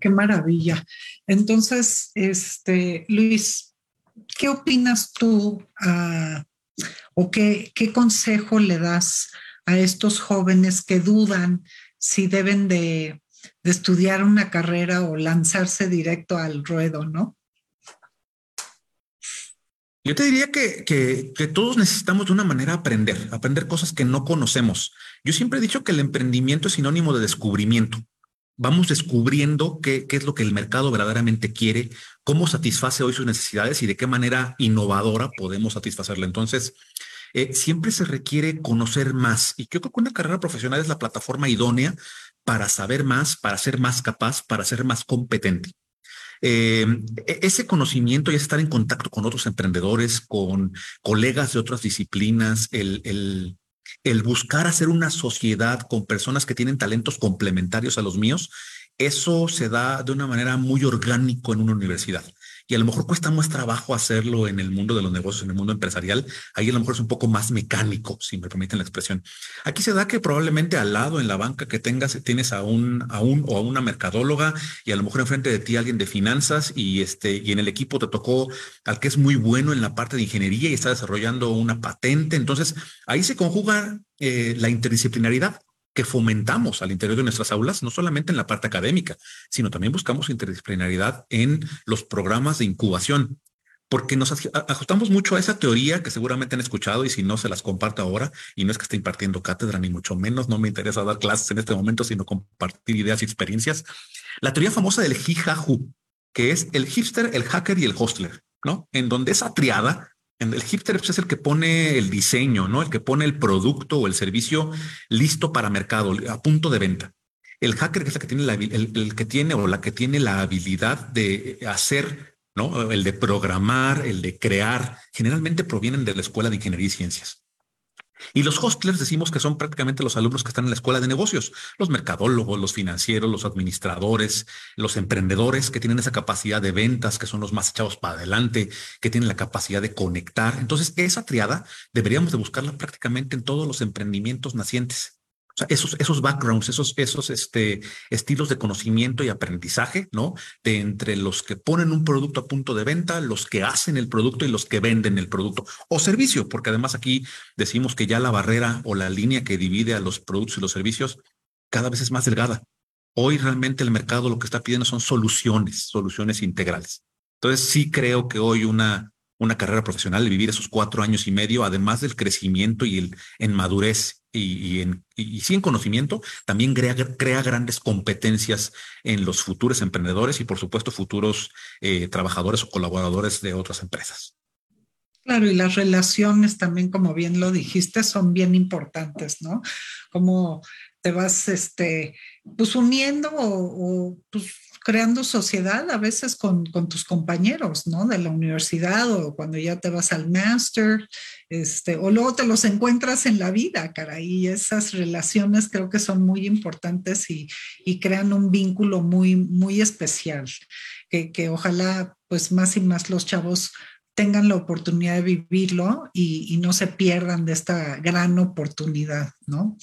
Qué maravilla. Entonces, este, Luis, ¿qué opinas tú ah, o qué, consejo le das a estos jóvenes que dudan si deben de, estudiar una carrera o lanzarse directo al ruedo, ¿no? Yo te diría que, que, todos necesitamos de una manera aprender, aprender cosas que no conocemos. Yo siempre he dicho que el emprendimiento es sinónimo de descubrimiento. Vamos descubriendo qué, qué es lo que el mercado verdaderamente quiere, cómo satisface hoy sus necesidades y de qué manera innovadora podemos satisfacerla. Entonces, eh, siempre se requiere conocer más. Y creo que una carrera profesional es la plataforma idónea para saber más, para ser más capaz, para ser más competente. Eh, e-, ese conocimiento y estar en contacto con otros emprendedores, con colegas de otras disciplinas, el, el, el buscar hacer una sociedad con personas que tienen talentos complementarios a los míos, eso se da de una manera muy orgánico en una universidad y a lo mejor cuesta más trabajo hacerlo en el mundo de los negocios, en el mundo empresarial. Ahí a lo mejor es un poco más mecánico, si me permiten la expresión. Aquí se da que probablemente al lado en la banca que tengas, tienes a un, a un o a una mercadóloga y a lo mejor enfrente de ti alguien de finanzas y este, y en el equipo te tocó al que es muy bueno en la parte de ingeniería y está desarrollando una patente. Entonces ahí se conjuga eh, la interdisciplinaridad que fomentamos al interior de nuestras aulas, no solamente en la parte académica, sino también buscamos interdisciplinaridad en los programas de incubación, porque nos ajustamos mucho a esa teoría que seguramente han escuchado y si no se las comparto ahora, y no es que esté impartiendo cátedra, ni mucho menos, no me interesa dar clases en este momento, sino compartir ideas y experiencias. La teoría famosa del jijaju, que es el hipster, el hacker y el hostler, ¿no? En donde esa triada el hipster pues, es el que pone el diseño, ¿no? El que pone el producto o el servicio listo para mercado, a punto de venta. El hacker es el que tiene la, que tiene o la que tiene la habilidad de hacer, ¿no? El de programar, el de crear, generalmente provienen de la escuela de ingeniería y ciencias. Y los hostlers decimos que son prácticamente los alumnos que están en la escuela de negocios, los mercadólogos, los financieros, los administradores, los emprendedores que tienen esa capacidad de ventas, que son los más echados para adelante, que tienen la capacidad de conectar. Entonces, esa triada deberíamos de buscarla prácticamente en todos los emprendimientos nacientes. Sea, esos, esos backgrounds, esos, esos este, estilos de conocimiento y aprendizaje, ¿no? De entre los que ponen un producto a punto de venta, los que hacen el producto y los que venden el producto o servicio, porque además aquí decimos que ya la barrera o la línea que divide a los productos y los servicios cada vez es más delgada. Hoy realmente el mercado lo que está pidiendo son soluciones, soluciones integrales. Entonces sí creo que hoy una, una carrera profesional, vivir esos cuatro años y medio, además del crecimiento y el, en madurez y, y, en conocimiento, también crea, crea, grandes competencias en los futuros emprendedores y por supuesto futuros eh, trabajadores o colaboradores de otras empresas. Claro, y las relaciones también, como bien lo dijiste, son bien importantes, ¿no? Como te vas, este, pues uniendo o, o pues creando sociedad a veces con, tus compañeros, ¿no? De la universidad o cuando ya te vas al máster, este, o luego te los encuentras en la vida, cara, y esas relaciones creo que son muy importantes y, y crean un vínculo muy, muy especial, que, que ojalá pues más y más los chavos tengan la oportunidad de vivirlo y, y, no se pierdan de esta gran oportunidad, ¿no?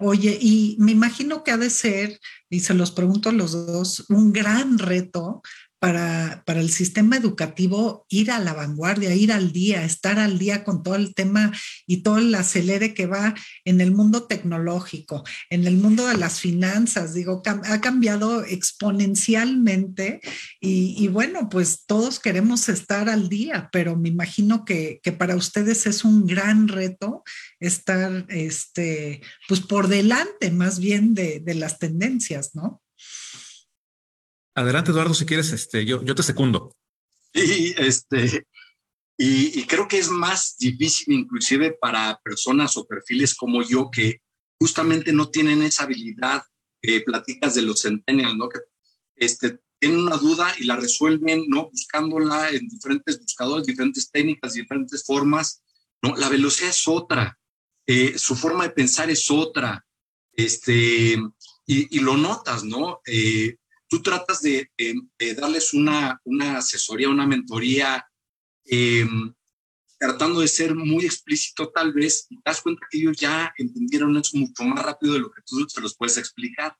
Oye, y me imagino que ha de ser, y se los pregunto a los dos, un gran reto para, para, el sistema educativo ir a la vanguardia, ir al día, estar al día con todo el tema y todo el acelere que va en el mundo tecnológico, en el mundo de las finanzas, digo, ha cambiado exponencialmente y, y bueno, pues todos queremos estar al día, pero me imagino que, que para ustedes es un gran reto estar, este, pues por delante más bien de, de las tendencias, ¿no? Adelante, Eduardo, si quieres, este, yo, yo te secundo. Y este, y, creo que es más difícil inclusive para personas o perfiles como yo que justamente no tienen esa habilidad que platicas de los centennials, ¿no? Que este, tienen una duda y la resuelven, ¿no? Buscándola en diferentes buscadores, diferentes técnicas, diferentes formas, ¿no? La velocidad es otra, eh, su forma de pensar es otra, este, y, y lo notas, ¿no? Eh, tú tratas de, darles una, una, asesoría, una mentoría, em, tratando de ser muy explícito tal vez, y te das cuenta que ellos ya entendieron eso mucho más rápido de lo que tú se los puedes explicar.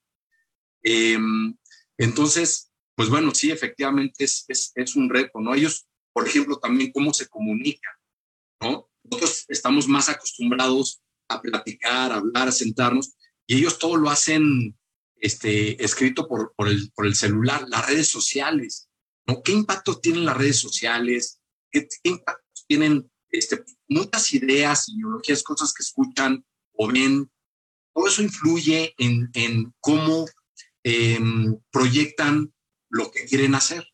Em, entonces, pues bueno, sí, efectivamente es, es, es, un reto, ¿no? Ellos, por ejemplo, también cómo se comunican, ¿no? Nosotros estamos más acostumbrados a platicar, a hablar, a sentarnos, y ellos todo lo hacen este, escrito por, el, por el celular, las redes sociales, ¿no? ¿Qué impacto tienen las redes sociales? ¿Qué, qué impacto tienen este, muchas ideas, ideologías, cosas que escuchan o ven? Todo eso influye en, en cómo eh, proyectan lo que quieren hacer.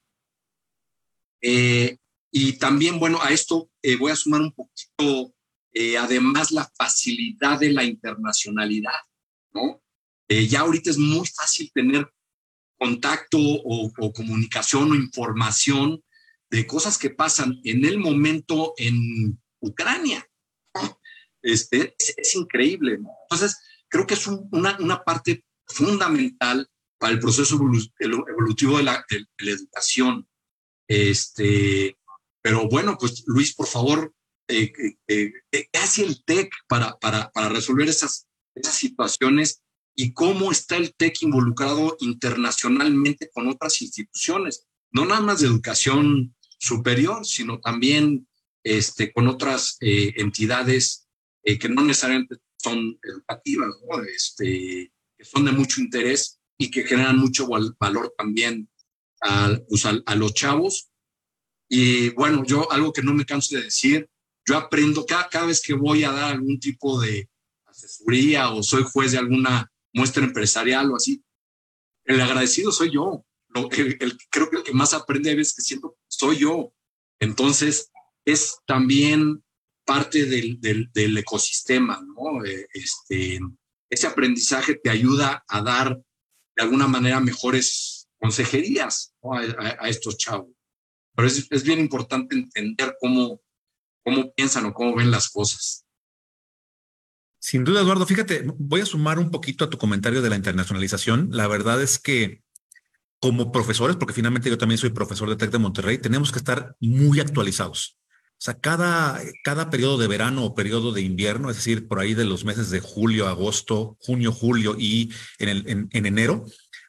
Eh, y también, bueno, a esto eh, voy a sumar un poquito, eh, además, la facilidad de la internacionalidad, ¿no? Eh, ya ahorita es muy fácil tener contacto o, comunicación o información de cosas que pasan en el momento en Ucrania. Este, es, increíble. Entonces, creo que es una, una, parte fundamental para el proceso evolutivo de la, educación. Este, pero bueno, pues Luis, por favor, eh, eh, ¿qué hace el TEC para, para, para resolver esas, esas situaciones y cómo está el TEC involucrado internacionalmente con otras instituciones, no nada más de educación superior, sino también este, con otras eh, entidades eh, que no necesariamente son educativas, ¿no? este, que son de mucho interés y que generan mucho valor también a, pues, a, a, los chavos. Y bueno, yo algo que no me canso de decir, yo aprendo cada, cada vez que voy a dar algún tipo de asesoría o soy juez de alguna muestra empresarial o así. El agradecido soy yo. Lo, creo que el que más aprende a veces que siento soy yo. Entonces, es también parte del ecosistema, ¿no? Eh, este, ese aprendizaje te ayuda a dar de alguna manera mejores consejerías ¿no? a, a, a, estos chavos. Pero es, es bien importante entender cómo, cómo piensan o cómo ven las cosas. Sin duda, Eduardo, fíjate, voy a sumar un poquito a tu comentario de la internacionalización. La verdad es que como profesores, porque finalmente yo también soy profesor de TEC de Monterrey, tenemos que estar muy actualizados. O sea, cada, cada periodo de verano o periodo de invierno, es decir, por ahí de los meses de julio, agosto, junio, julio y en, el, en, enero,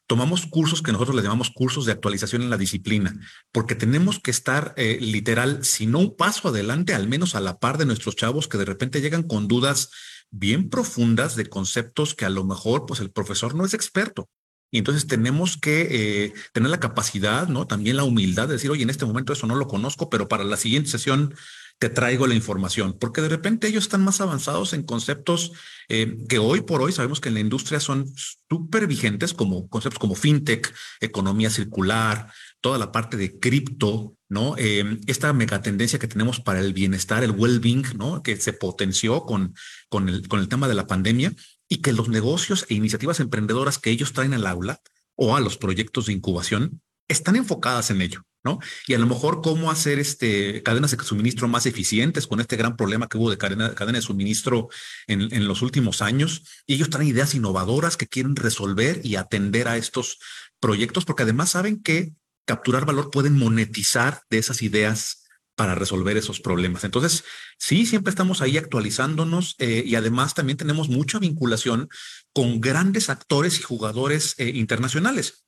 tomamos cursos que nosotros les llamamos cursos de actualización en la disciplina, porque tenemos que estar eh, literal, si no un paso adelante, al menos a la par de nuestros chavos que de repente llegan con dudas bien profundas de conceptos que a lo mejor pues el profesor no es experto. Y entonces tenemos que eh, tener la capacidad, ¿no? También la humildad de decir, oye, en este momento eso no lo conozco, pero para la siguiente sesión te traigo la información, porque de repente ellos están más avanzados en conceptos eh, que hoy por hoy sabemos que en la industria son súper vigentes, como conceptos como fintech, economía circular, toda la parte de cripto, ¿no? Eh, esta megatendencia que tenemos para el bienestar, el well-being, ¿no? Que se potenció con, con, el, con el tema de la pandemia y que los negocios e iniciativas emprendedoras que ellos traen al aula o a los proyectos de incubación están enfocadas en ello, ¿no? Y a lo mejor cómo hacer este cadenas de suministro más eficientes con este gran problema que hubo de cadena, cadena de suministro en, en, los últimos años. Y ellos traen ideas innovadoras que quieren resolver y atender a estos proyectos, porque además saben que capturar valor pueden monetizar de esas ideas para resolver esos problemas. Entonces, sí, siempre estamos ahí actualizándonos eh, y además también tenemos mucha vinculación con grandes actores y jugadores eh, internacionales.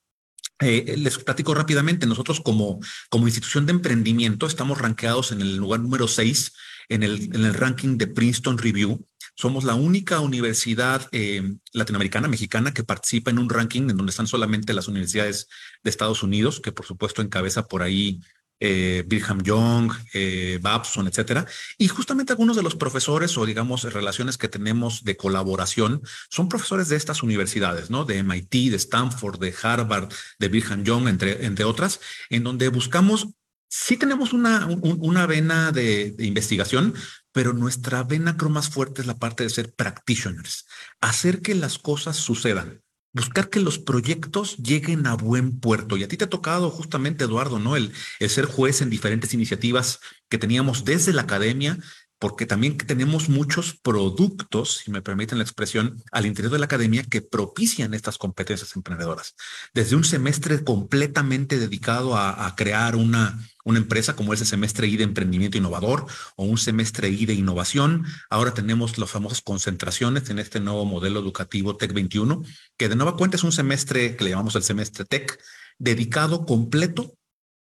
Eh, les platico rápidamente, nosotros como, como institución de emprendimiento estamos rankeados en el lugar número 6 en el, en el ranking de Princeton Review. Somos la única universidad latinoamericana, mexicana, que participa en un ranking en donde están solamente las universidades de Estados Unidos, que por supuesto encabeza por ahí eh, Young, eh, Babson, etcétera. Y justamente algunos de los profesores o digamos relaciones que tenemos de colaboración son profesores de estas universidades, ¿no? De MIT, de Stanford, de Harvard, de Brigham Young, entre, entre otras, en donde buscamos, sí tenemos una, una vena de investigación, pero nuestra vena creo más fuerte es la parte de ser practitioners, hacer que las cosas sucedan buscar que los proyectos lleguen a buen puerto. Y a ti te ha tocado justamente, Eduardo, ¿no? El, el ser juez en diferentes iniciativas que teníamos desde la academia porque también tenemos muchos productos, si me permiten la expresión, al interior de la academia que propician estas competencias emprendedoras. Desde un semestre completamente dedicado a, crear una, una empresa como ese semestre I de emprendimiento innovador o un semestre I de innovación. Ahora tenemos las famosas concentraciones en este nuevo modelo educativo TEC 21, que de nueva cuenta es un semestre que le llamamos el semestre TEC, dedicado completo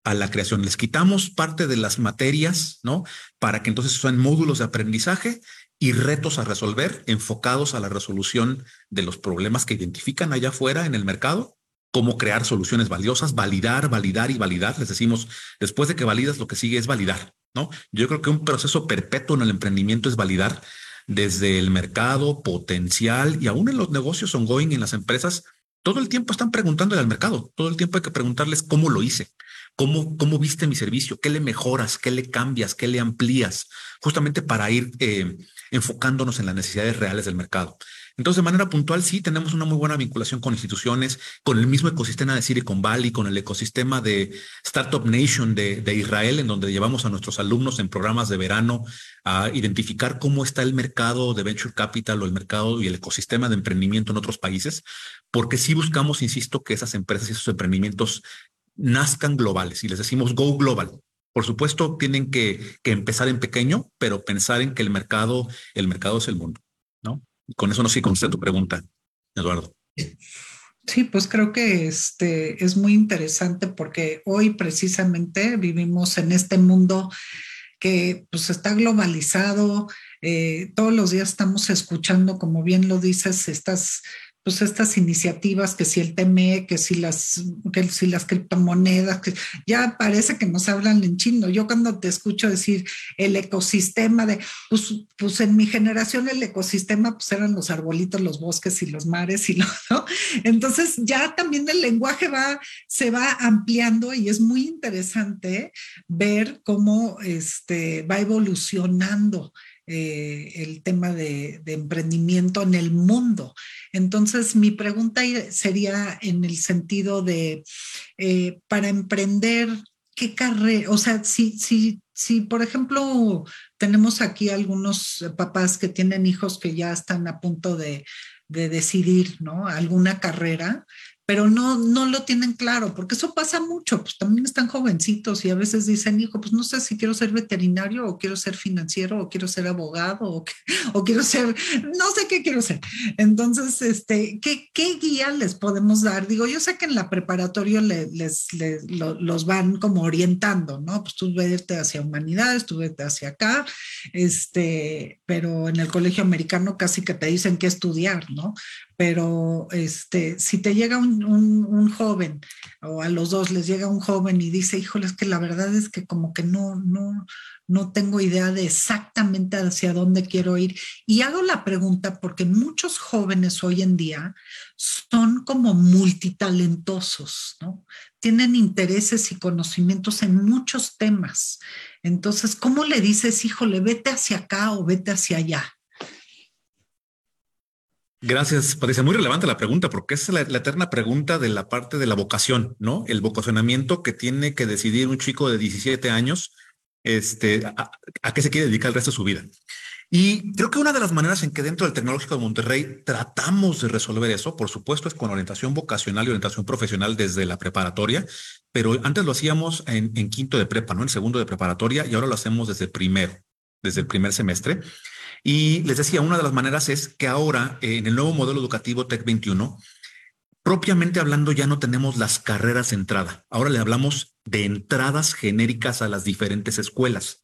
a la creación. Les quitamos parte de las materias, ¿no? Para que entonces sean módulos de aprendizaje y retos a resolver enfocados a la resolución de los problemas que identifican allá afuera en el mercado, cómo crear soluciones valiosas, validar, validar y validar. Les decimos, después de que validas, lo que sigue es validar, ¿no? Yo creo que un proceso perpetuo en el emprendimiento es validar desde el mercado potencial y aún en los negocios ongoing en las empresas, todo el tiempo están preguntándole al mercado, todo el tiempo hay que preguntarles cómo lo hice, cómo, cómo viste mi servicio, qué le mejoras, qué le cambias, qué le amplías, justamente para ir eh, enfocándonos en las necesidades reales del mercado. Entonces, de manera puntual, sí, tenemos una muy buena vinculación con instituciones, con el mismo ecosistema de Silicon Valley, con el ecosistema de Startup Nation de, Israel, en donde llevamos a nuestros alumnos en programas de verano a identificar cómo está el mercado de venture capital o el mercado y el ecosistema de emprendimiento en otros países, porque sí buscamos, insisto, que esas empresas y esos emprendimientos nazcan globales y les decimos go global. Por supuesto, tienen que, que empezar en pequeño, pero pensar en que el mercado, el mercado es el mundo, ¿no? Con eso no sé contesté tu pregunta, Eduardo. Sí, pues creo que este es muy interesante porque hoy precisamente vivimos en este mundo que pues está globalizado, eh, todos los días estamos escuchando, como bien lo dices, estas pues estas iniciativas, que si el TME, que si las, que si las criptomonedas, que ya parece que nos hablan en chino. Yo cuando te escucho decir el ecosistema de, pues, pues en mi generación el ecosistema pues eran los arbolitos, los bosques y los mares y lo, ¿no? Entonces ya también el lenguaje va, se va ampliando y es muy interesante ver cómo este, va evolucionando eh, el tema de, emprendimiento en el mundo. Entonces, mi pregunta sería en el sentido de, eh, para emprender, ¿qué carrera? O sea, si, si, si, por ejemplo, tenemos aquí algunos papás que tienen hijos que ya están a punto de, de decidir, ¿no? Alguna carrera, pero no, no lo tienen claro, porque eso pasa mucho, pues también están jovencitos y a veces dicen, hijo, pues no sé si quiero ser veterinario o quiero ser financiero o quiero ser abogado o, o quiero ser, no sé qué quiero ser. Entonces, este, ¿qué, qué guía les podemos dar? Digo, yo sé que en la preparatoria les, les, los van como orientando, ¿no? Pues tú vete hacia humanidades, tú vete hacia acá, este, pero en el colegio americano casi que te dicen qué estudiar, ¿no? Pero este, si te llega un, joven o a los dos les llega un joven y dice, híjole, es que la verdad es que como que no, no, no tengo idea de exactamente hacia dónde quiero ir. Y hago la pregunta porque muchos jóvenes hoy en día son como multitalentosos, ¿no? Tienen intereses y conocimientos en muchos temas. Entonces, ¿cómo le dices, híjole, vete hacia acá o vete hacia allá? Gracias, Patricia. Muy relevante la pregunta, porque es la, eterna pregunta de la parte de la vocación, ¿no? El vocacionamiento que tiene que decidir un chico de 17 años, este, a, qué se quiere dedicar el resto de su vida. Y creo que una de las maneras en que dentro del Tecnológico de Monterrey tratamos de resolver eso, por supuesto, es con orientación vocacional y orientación profesional desde la preparatoria, pero antes lo hacíamos en, en quinto de prepa, ¿no? En segundo de preparatoria, y ahora lo hacemos desde primero, desde el primer semestre. Y les decía, una de las maneras es que ahora en el nuevo modelo educativo TEC 21, propiamente hablando ya no tenemos las carreras de entrada. Ahora le hablamos de entradas genéricas a las diferentes escuelas.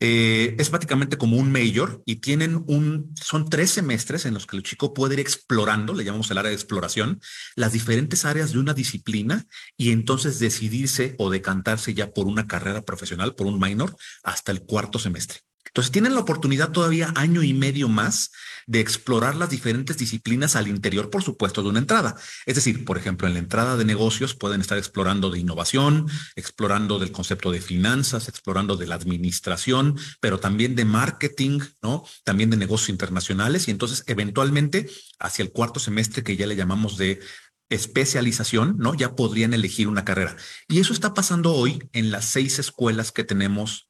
Eh, es prácticamente como un mayor y tienen un, son tres semestres en los que el chico puede ir explorando, le llamamos el área de exploración, las diferentes áreas de una disciplina y entonces decidirse o decantarse ya por una carrera profesional, por un minor, hasta el cuarto semestre. Entonces tienen la oportunidad todavía año y medio más de explorar las diferentes disciplinas al interior, por supuesto, de una entrada. Es decir, por ejemplo, en la entrada de negocios pueden estar explorando de innovación, explorando del concepto de finanzas, explorando de la administración, pero también de marketing, ¿no? También de negocios internacionales y entonces eventualmente hacia el cuarto semestre que ya le llamamos de especialización, ¿no? Ya podrían elegir una carrera. Y eso está pasando hoy en las seis escuelas que tenemos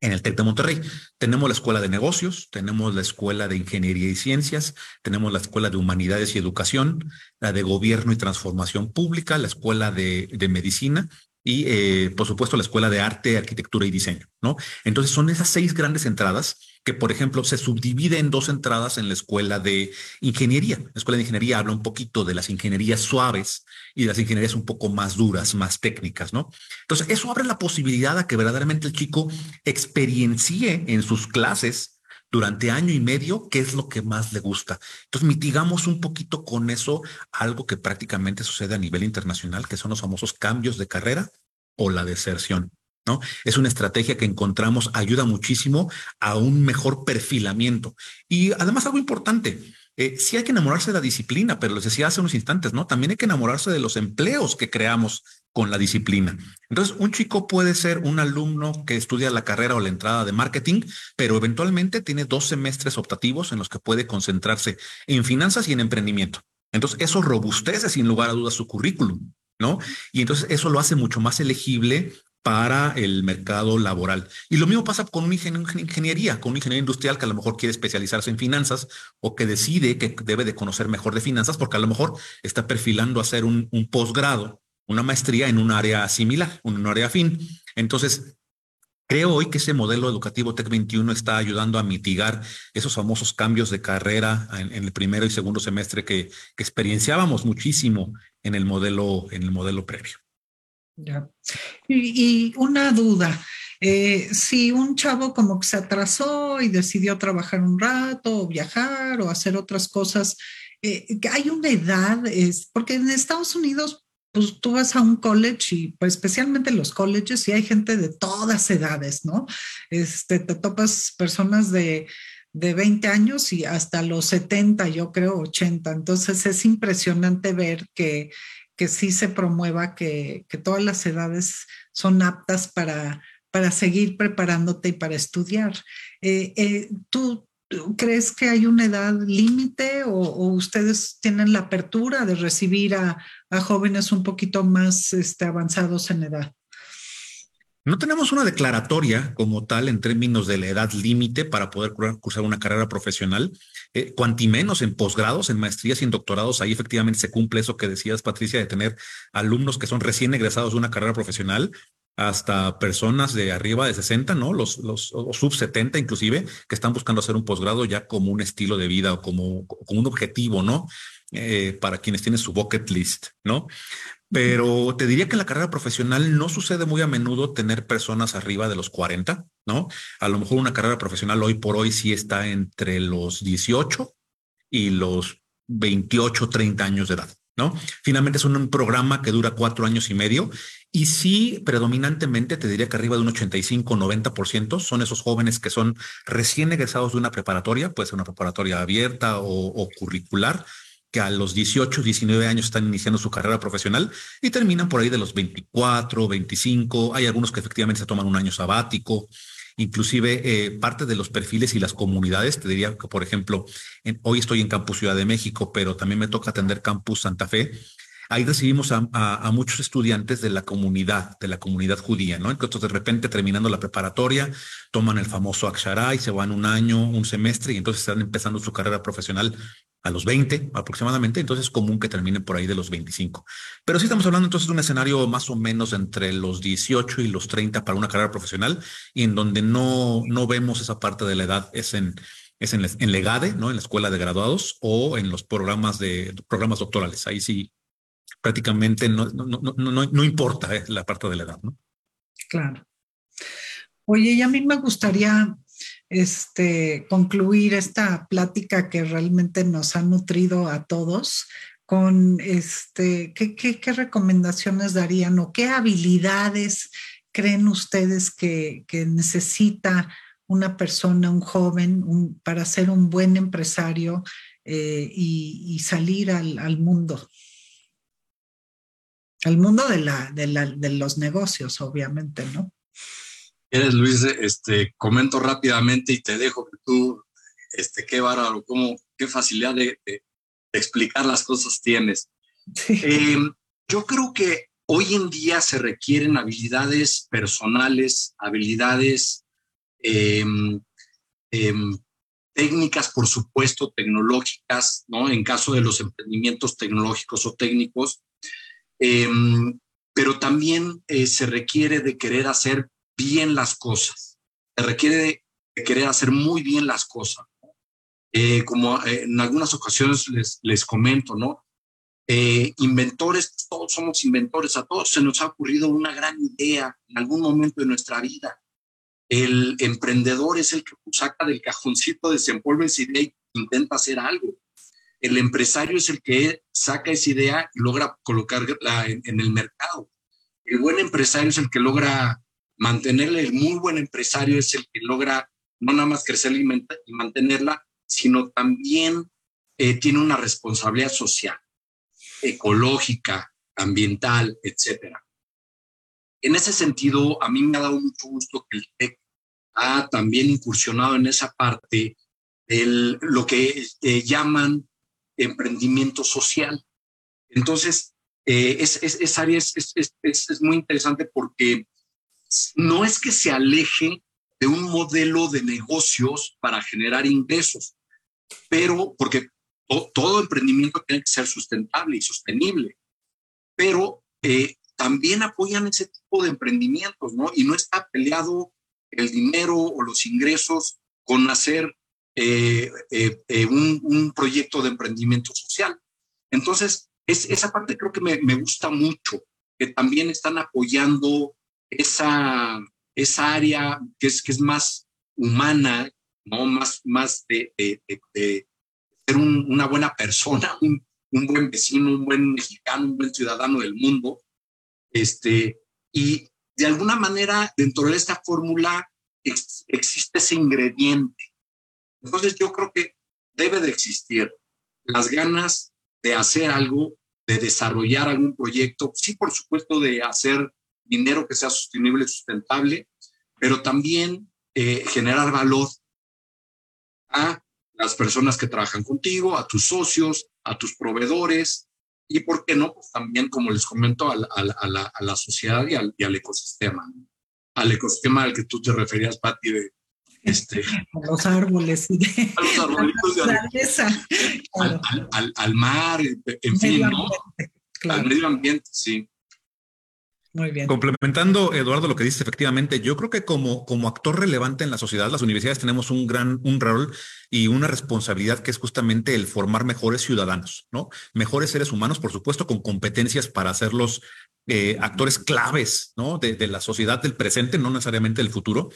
en el TEC de Monterrey. Tenemos la Escuela de Negocios, tenemos la Escuela de Ingeniería y Ciencias, tenemos la Escuela de Humanidades y Educación, la de Gobierno y Transformación Pública, la Escuela de, Medicina y, eh, por supuesto, la Escuela de Arte, Arquitectura y Diseño, ¿no? Entonces son esas seis grandes entradas que, por ejemplo, se subdivide en dos entradas en la Escuela de Ingeniería. La Escuela de Ingeniería habla un poquito de las ingenierías suaves y de las ingenierías un poco más duras, más técnicas, ¿no? Entonces, eso abre la posibilidad a que verdaderamente el chico experiencie en sus clases durante año y medio qué es lo que más le gusta. Entonces mitigamos un poquito con eso algo que prácticamente sucede a nivel internacional, que son los famosos cambios de carrera o la deserción. ¿No? Es una estrategia que encontramos ayuda muchísimo a un mejor perfilamiento. Y además algo importante, eh, sí hay que enamorarse de la disciplina, pero les decía hace unos instantes, ¿no? También hay que enamorarse de los empleos que creamos con la disciplina. Entonces, un chico puede ser un alumno que estudia la carrera o la entrada de marketing, pero eventualmente tiene dos semestres optativos en los que puede concentrarse en finanzas y en emprendimiento. Entonces, eso robustece sin lugar a dudas su currículum, ¿no? Y entonces eso lo hace mucho más elegible para el mercado laboral. Y lo mismo pasa con una ingeniería, con un ingeniero industrial que a lo mejor quiere especializarse en finanzas o que decide que debe de conocer mejor de finanzas porque a lo mejor está perfilando hacer un, un posgrado una maestría en un área similar, un área afín. Entonces, creo hoy que ese modelo educativo TEC 21 está ayudando a mitigar esos famosos cambios de carrera en, el primero y segundo semestre que, experienciábamos muchísimo en el modelo, en el modelo previo. Y, una duda. Eh, si un chavo como que se atrasó y decidió trabajar un rato o viajar o hacer otras cosas, eh, hay una edad, es, porque en Estados Unidos pues tú vas a un college y pues especialmente los colleges y hay gente de todas edades, ¿no? Este, te topas personas de, de 20 años y hasta los 70, yo creo 80. Entonces es impresionante ver que, que sí se promueva que, todas las edades son aptas para, para seguir preparándote y para estudiar. Eh, eh, ¿tú, ¿Crees que hay una edad límite o, ustedes tienen la apertura de recibir a, jóvenes un poquito más este, avanzados en edad? No tenemos una declaratoria como tal en términos de la edad límite para poder cursar una carrera profesional. Eh, cuanti menos en posgrados, en maestrías y en doctorados, ahí efectivamente se cumple eso que decías, Patricia, de tener alumnos que son recién egresados de una carrera profesional hasta personas de arriba de 60, ¿no? Los, sub 70 inclusive, que están buscando hacer un posgrado ya como un estilo de vida o como, como un objetivo, ¿no? Eh, para quienes tienen su bucket list, ¿no? Pero te diría que en la carrera profesional no sucede muy a menudo tener personas arriba de los 40, ¿no? A lo mejor una carrera profesional hoy por hoy sí está entre los 18 y los 28, 30 años de edad, ¿no? Finalmente es un, programa que dura cuatro años y medio y sí, predominantemente te diría que arriba de un 85, 90% son esos jóvenes que son recién egresados de una preparatoria, puede ser una preparatoria abierta o curricular, que a los 18, 19 años están iniciando su carrera profesional y terminan por ahí de los 24, 25. Hay algunos que efectivamente se toman un año sabático. Inclusive eh, parte de los perfiles y las comunidades, te diría que, por ejemplo, hoy estoy en Campus Ciudad de México, pero también me toca atender Campus Santa Fe. Ahí recibimos a, muchos estudiantes de la comunidad, de la comunidad judía, ¿no? Entonces, de repente, terminando la preparatoria, toman el famoso Akshara y se van un año, un semestre, y entonces están empezando su carrera profesional a los 20 aproximadamente, entonces es común que terminen por ahí de los 25. Pero sí estamos hablando entonces de un escenario más o menos entre los 18 y los 30 para una carrera profesional y en donde no, no vemos esa parte de la edad es en, es en, en Legade, ¿no? En la escuela de graduados o en los programas de programas doctorales. Ahí sí prácticamente no, no, no, no, no importa eh, la parte de la edad, ¿no? Claro. Oye, y a mí me gustaría este, concluir esta plática que realmente nos ha nutrido a todos con este, ¿qué, qué, recomendaciones darían o qué habilidades creen ustedes que, necesita una persona, un joven, para ser un buen empresario eh, y, salir al, mundo? Al mundo de, la, de los negocios, obviamente, ¿no? Eres Luis, este, comento rápidamente y te dejo que tú, este, qué bárbaro, cómo, qué facilidad de, explicar las cosas tienes. Em, yo creo que hoy en día se requieren habilidades personales, habilidades em, em, técnicas, por supuesto, tecnológicas, ¿no? En caso de los emprendimientos tecnológicos o técnicos, pero también eh, se requiere de querer hacer bien las cosas. Se requiere de, querer hacer muy bien las cosas. Eh, como eh, en algunas ocasiones les, les comento, ¿no? Eh, inventores, todos somos inventores, a todos se nos ha ocurrido una gran idea en algún momento de nuestra vida. El emprendedor es el que saca del cajoncito, desempolva esa idea y intenta hacer algo. El empresario es el que saca esa idea y logra colocarla en el mercado. El buen empresario es el que logra mantenerle, el muy buen empresario es el que logra no nada más crecer y, mantenerla, sino también eh, tiene una responsabilidad social, ecológica, ambiental, etcétera. En ese sentido, a mí me ha dado mucho gusto que el TEC ha también incursionado en esa parte de lo que eh, llaman emprendimiento social. Entonces, eh, es, esa área es, es, muy interesante porque no es que se aleje de un modelo de negocios para generar ingresos, pero porque todo emprendimiento tiene que ser sustentable y sostenible, pero eh, también apoyan ese tipo de emprendimientos, ¿no? Y no está peleado el dinero o los ingresos con hacer eh, eh, un, proyecto de emprendimiento social. Entonces, es, esa parte creo que me gusta mucho, que también están apoyando esa, esa área que es, que es más humana, ¿no? más, más de, ser una buena persona, un, un, buen vecino, un buen mexicano, un buen ciudadano del mundo. Este, y de alguna manera, dentro de esta fórmula existe ese ingrediente. Entonces yo creo que debe de existir las ganas de hacer algo, de desarrollar algún proyecto, sí, por supuesto, de hacer dinero que sea sostenible y sustentable, pero también eh, generar valor a las personas que trabajan contigo, a tus socios, a tus proveedores y, ¿por qué no? Pues también, como les comento, a la, sociedad y al, ecosistema. al ecosistema al que tú te referías, Patti, de este, a los árboles y de, a los arbolitos de al, al, al, mar, en fin, ¿no? Al medio ambiente, sí. Muy bien. Complementando, Eduardo, lo que dices, efectivamente, yo creo que como, como actor relevante en la sociedad, las universidades tenemos un gran un rol y una responsabilidad que es justamente el formar mejores ciudadanos, ¿no? Mejores seres humanos, por supuesto, con competencias para hacerlos eh, actores claves, ¿no? De, de, la sociedad del presente, no necesariamente del futuro.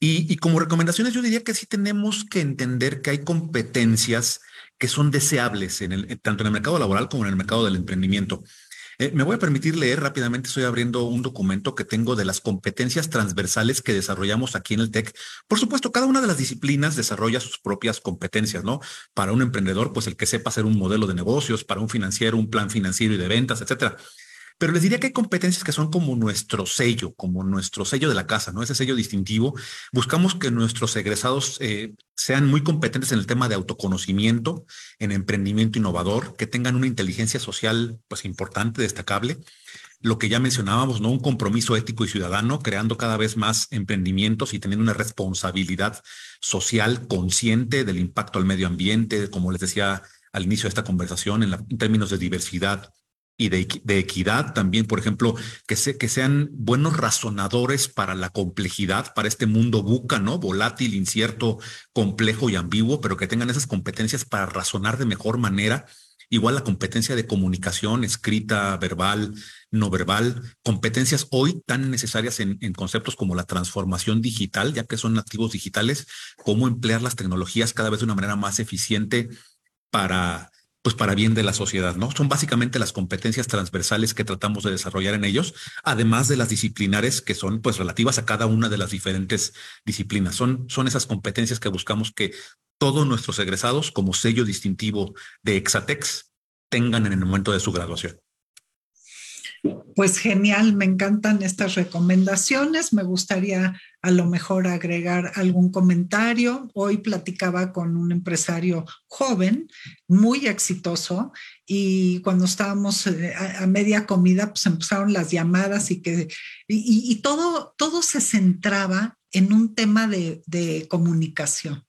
Y, como recomendaciones, yo diría que sí tenemos que entender que hay competencias que son deseables en tanto en el mercado laboral como en el mercado del emprendimiento. Eh, me voy a permitir leer rápidamente, estoy abriendo un documento que tengo de las competencias transversales que desarrollamos aquí en el TEC. Por supuesto, cada una de las disciplinas desarrolla sus propias competencias, ¿no? Para un emprendedor, pues el que sepa hacer un modelo de negocios, para un financiero, un plan financiero y de ventas, etcétera. Pero les diría que hay competencias que son como nuestro sello, como nuestro sello de la casa, ¿no? Ese sello distintivo. Buscamos que nuestros egresados eh, sean muy competentes en el tema de autoconocimiento, en emprendimiento innovador, que tengan una inteligencia social, pues importante, destacable. Lo que ya mencionábamos, ¿no? Un compromiso ético y ciudadano, creando cada vez más emprendimientos y teniendo una responsabilidad social consciente del impacto al medio ambiente, como les decía al inicio de esta conversación, en, en términos de diversidad, y de, equidad también, por ejemplo, que, se, que sean buenos razonadores para la complejidad, para este mundo buca, ¿no? Volátil, incierto, complejo y ambiguo, pero que tengan esas competencias para razonar de mejor manera. Igual la competencia de comunicación escrita, verbal, no verbal, competencias hoy tan necesarias en, en conceptos como la transformación digital, ya que son nativos digitales, cómo emplear las tecnologías cada vez de una manera más eficiente para pues para bien de la sociedad, ¿no? Son básicamente las competencias transversales que tratamos de desarrollar en ellos, además de las disciplinares que son pues relativas a cada una de las diferentes disciplinas. Son, son esas competencias que buscamos que todos nuestros egresados como sello distintivo de Exatex tengan en el momento de su graduación. Pues genial, me encantan estas recomendaciones. Me gustaría a lo mejor agregar algún comentario. Hoy platicaba con un empresario joven, muy exitoso, y cuando estábamos eh, a, media comida, pues empezaron las llamadas y que y, todo, todo se centraba en un tema de, de comunicación.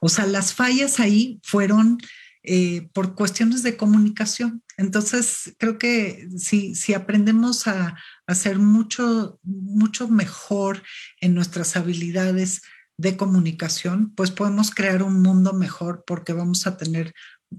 O sea, las fallas ahí fueron eh, por cuestiones de comunicación. Entonces, creo que si, si aprendemos a, hacer mucho, mucho mejor en nuestras habilidades de comunicación, pues podemos crear un mundo mejor porque vamos a tener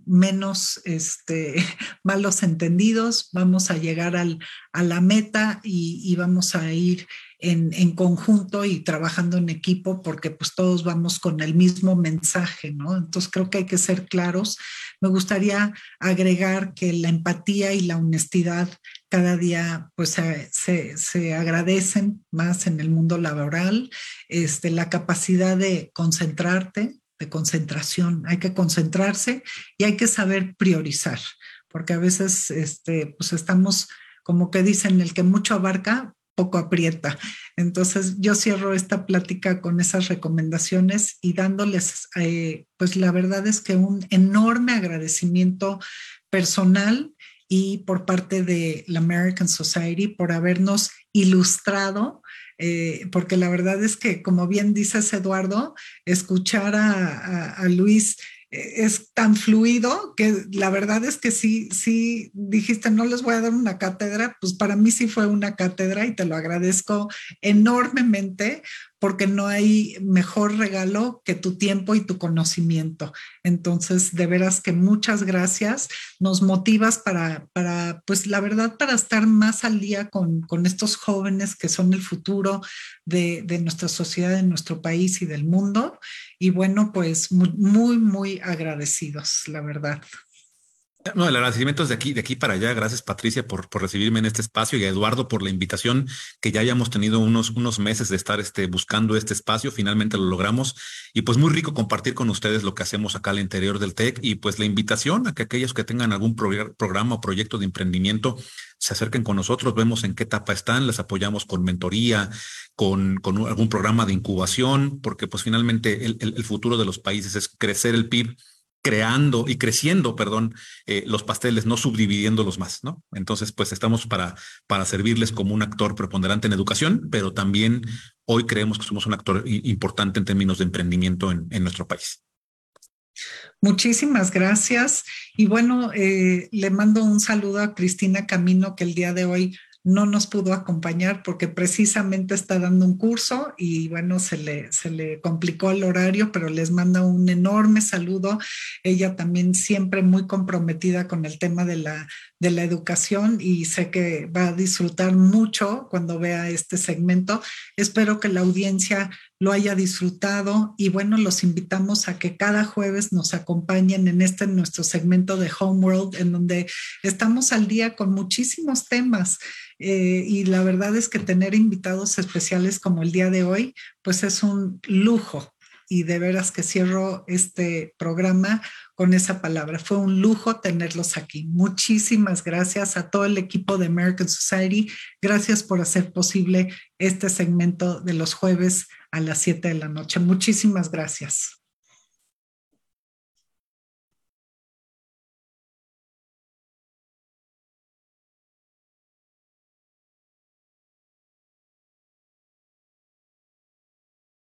menos este, malos entendidos, vamos a llegar al, a la meta y vamos a ir en, conjunto y trabajando en equipo porque pues todos vamos con el mismo mensaje, ¿no? Entonces creo que hay que ser claros. Me gustaría agregar que la empatía y la honestidad cada día pues se, se, agradecen más en el mundo laboral, este, la capacidad de concentrarte, de concentración, hay que concentrarse y hay que saber priorizar, porque a veces este, pues estamos como que dicen, el que mucho abarca, poco aprieta. Entonces yo cierro esta plática con esas recomendaciones y dándoles, eh, pues la verdad es que un enorme agradecimiento personal y por parte de la American Society por habernos ilustrado, eh, porque la verdad es que, como bien dices, Eduardo, escuchar a, a Luis es tan fluido que la verdad es que sí, sí dijiste, no les voy a dar una cátedra, pues para mí sí fue una cátedra y te lo agradezco enormemente porque no hay mejor regalo que tu tiempo y tu conocimiento. Entonces, de veras que muchas gracias. Nos motivas para, para pues la verdad, para estar más al día con, con estos jóvenes que son el futuro de, de, nuestra sociedad, de nuestro país y del mundo. Y bueno, pues muy, muy, agradecidos, la verdad. No, el agradecimiento es de aquí, de aquí para allá. Gracias, Patricia, por, por recibirme en este espacio y a Eduardo por la invitación, que ya hayamos tenido unos, unos meses de estar este, buscando este espacio. Finalmente lo logramos. Y pues muy rico compartir con ustedes lo que hacemos acá al interior del TEC y pues la invitación a que aquellos que tengan algún programa o proyecto de emprendimiento se acerquen con nosotros, vemos en qué etapa están, les apoyamos con mentoría, con, con algún programa de incubación, porque pues finalmente el, el, el futuro de los países es crecer el PIB creando y creciendo, perdón, eh, los pasteles, no subdividiéndolos más, ¿no? Entonces, pues estamos para, para servirles como un actor preponderante en educación, pero también hoy creemos que somos un actor importante en términos de emprendimiento en, en nuestro país. Muchísimas gracias. Y bueno, eh, le mando un saludo a Cristina Camino, que el día de hoy no nos pudo acompañar porque precisamente está dando un curso y bueno, se le, se le complicó el horario, pero les manda un enorme saludo. Ella también siempre muy comprometida con el tema de la, de la educación y sé que va a disfrutar mucho cuando vea este segmento. Espero que la audiencia lo haya disfrutado y bueno, los invitamos a que cada jueves nos acompañen en este nuestro segmento de Homeworld, en donde estamos al día con muchísimos temas. Eh, y la verdad es que tener invitados especiales como el día de hoy, pues es un lujo. Y de veras que cierro este programa con esa palabra. Fue un lujo tenerlos aquí. Muchísimas gracias a todo el equipo de American Society. Gracias por hacer posible este segmento de los jueves a las 7 de la noche. Muchísimas gracias.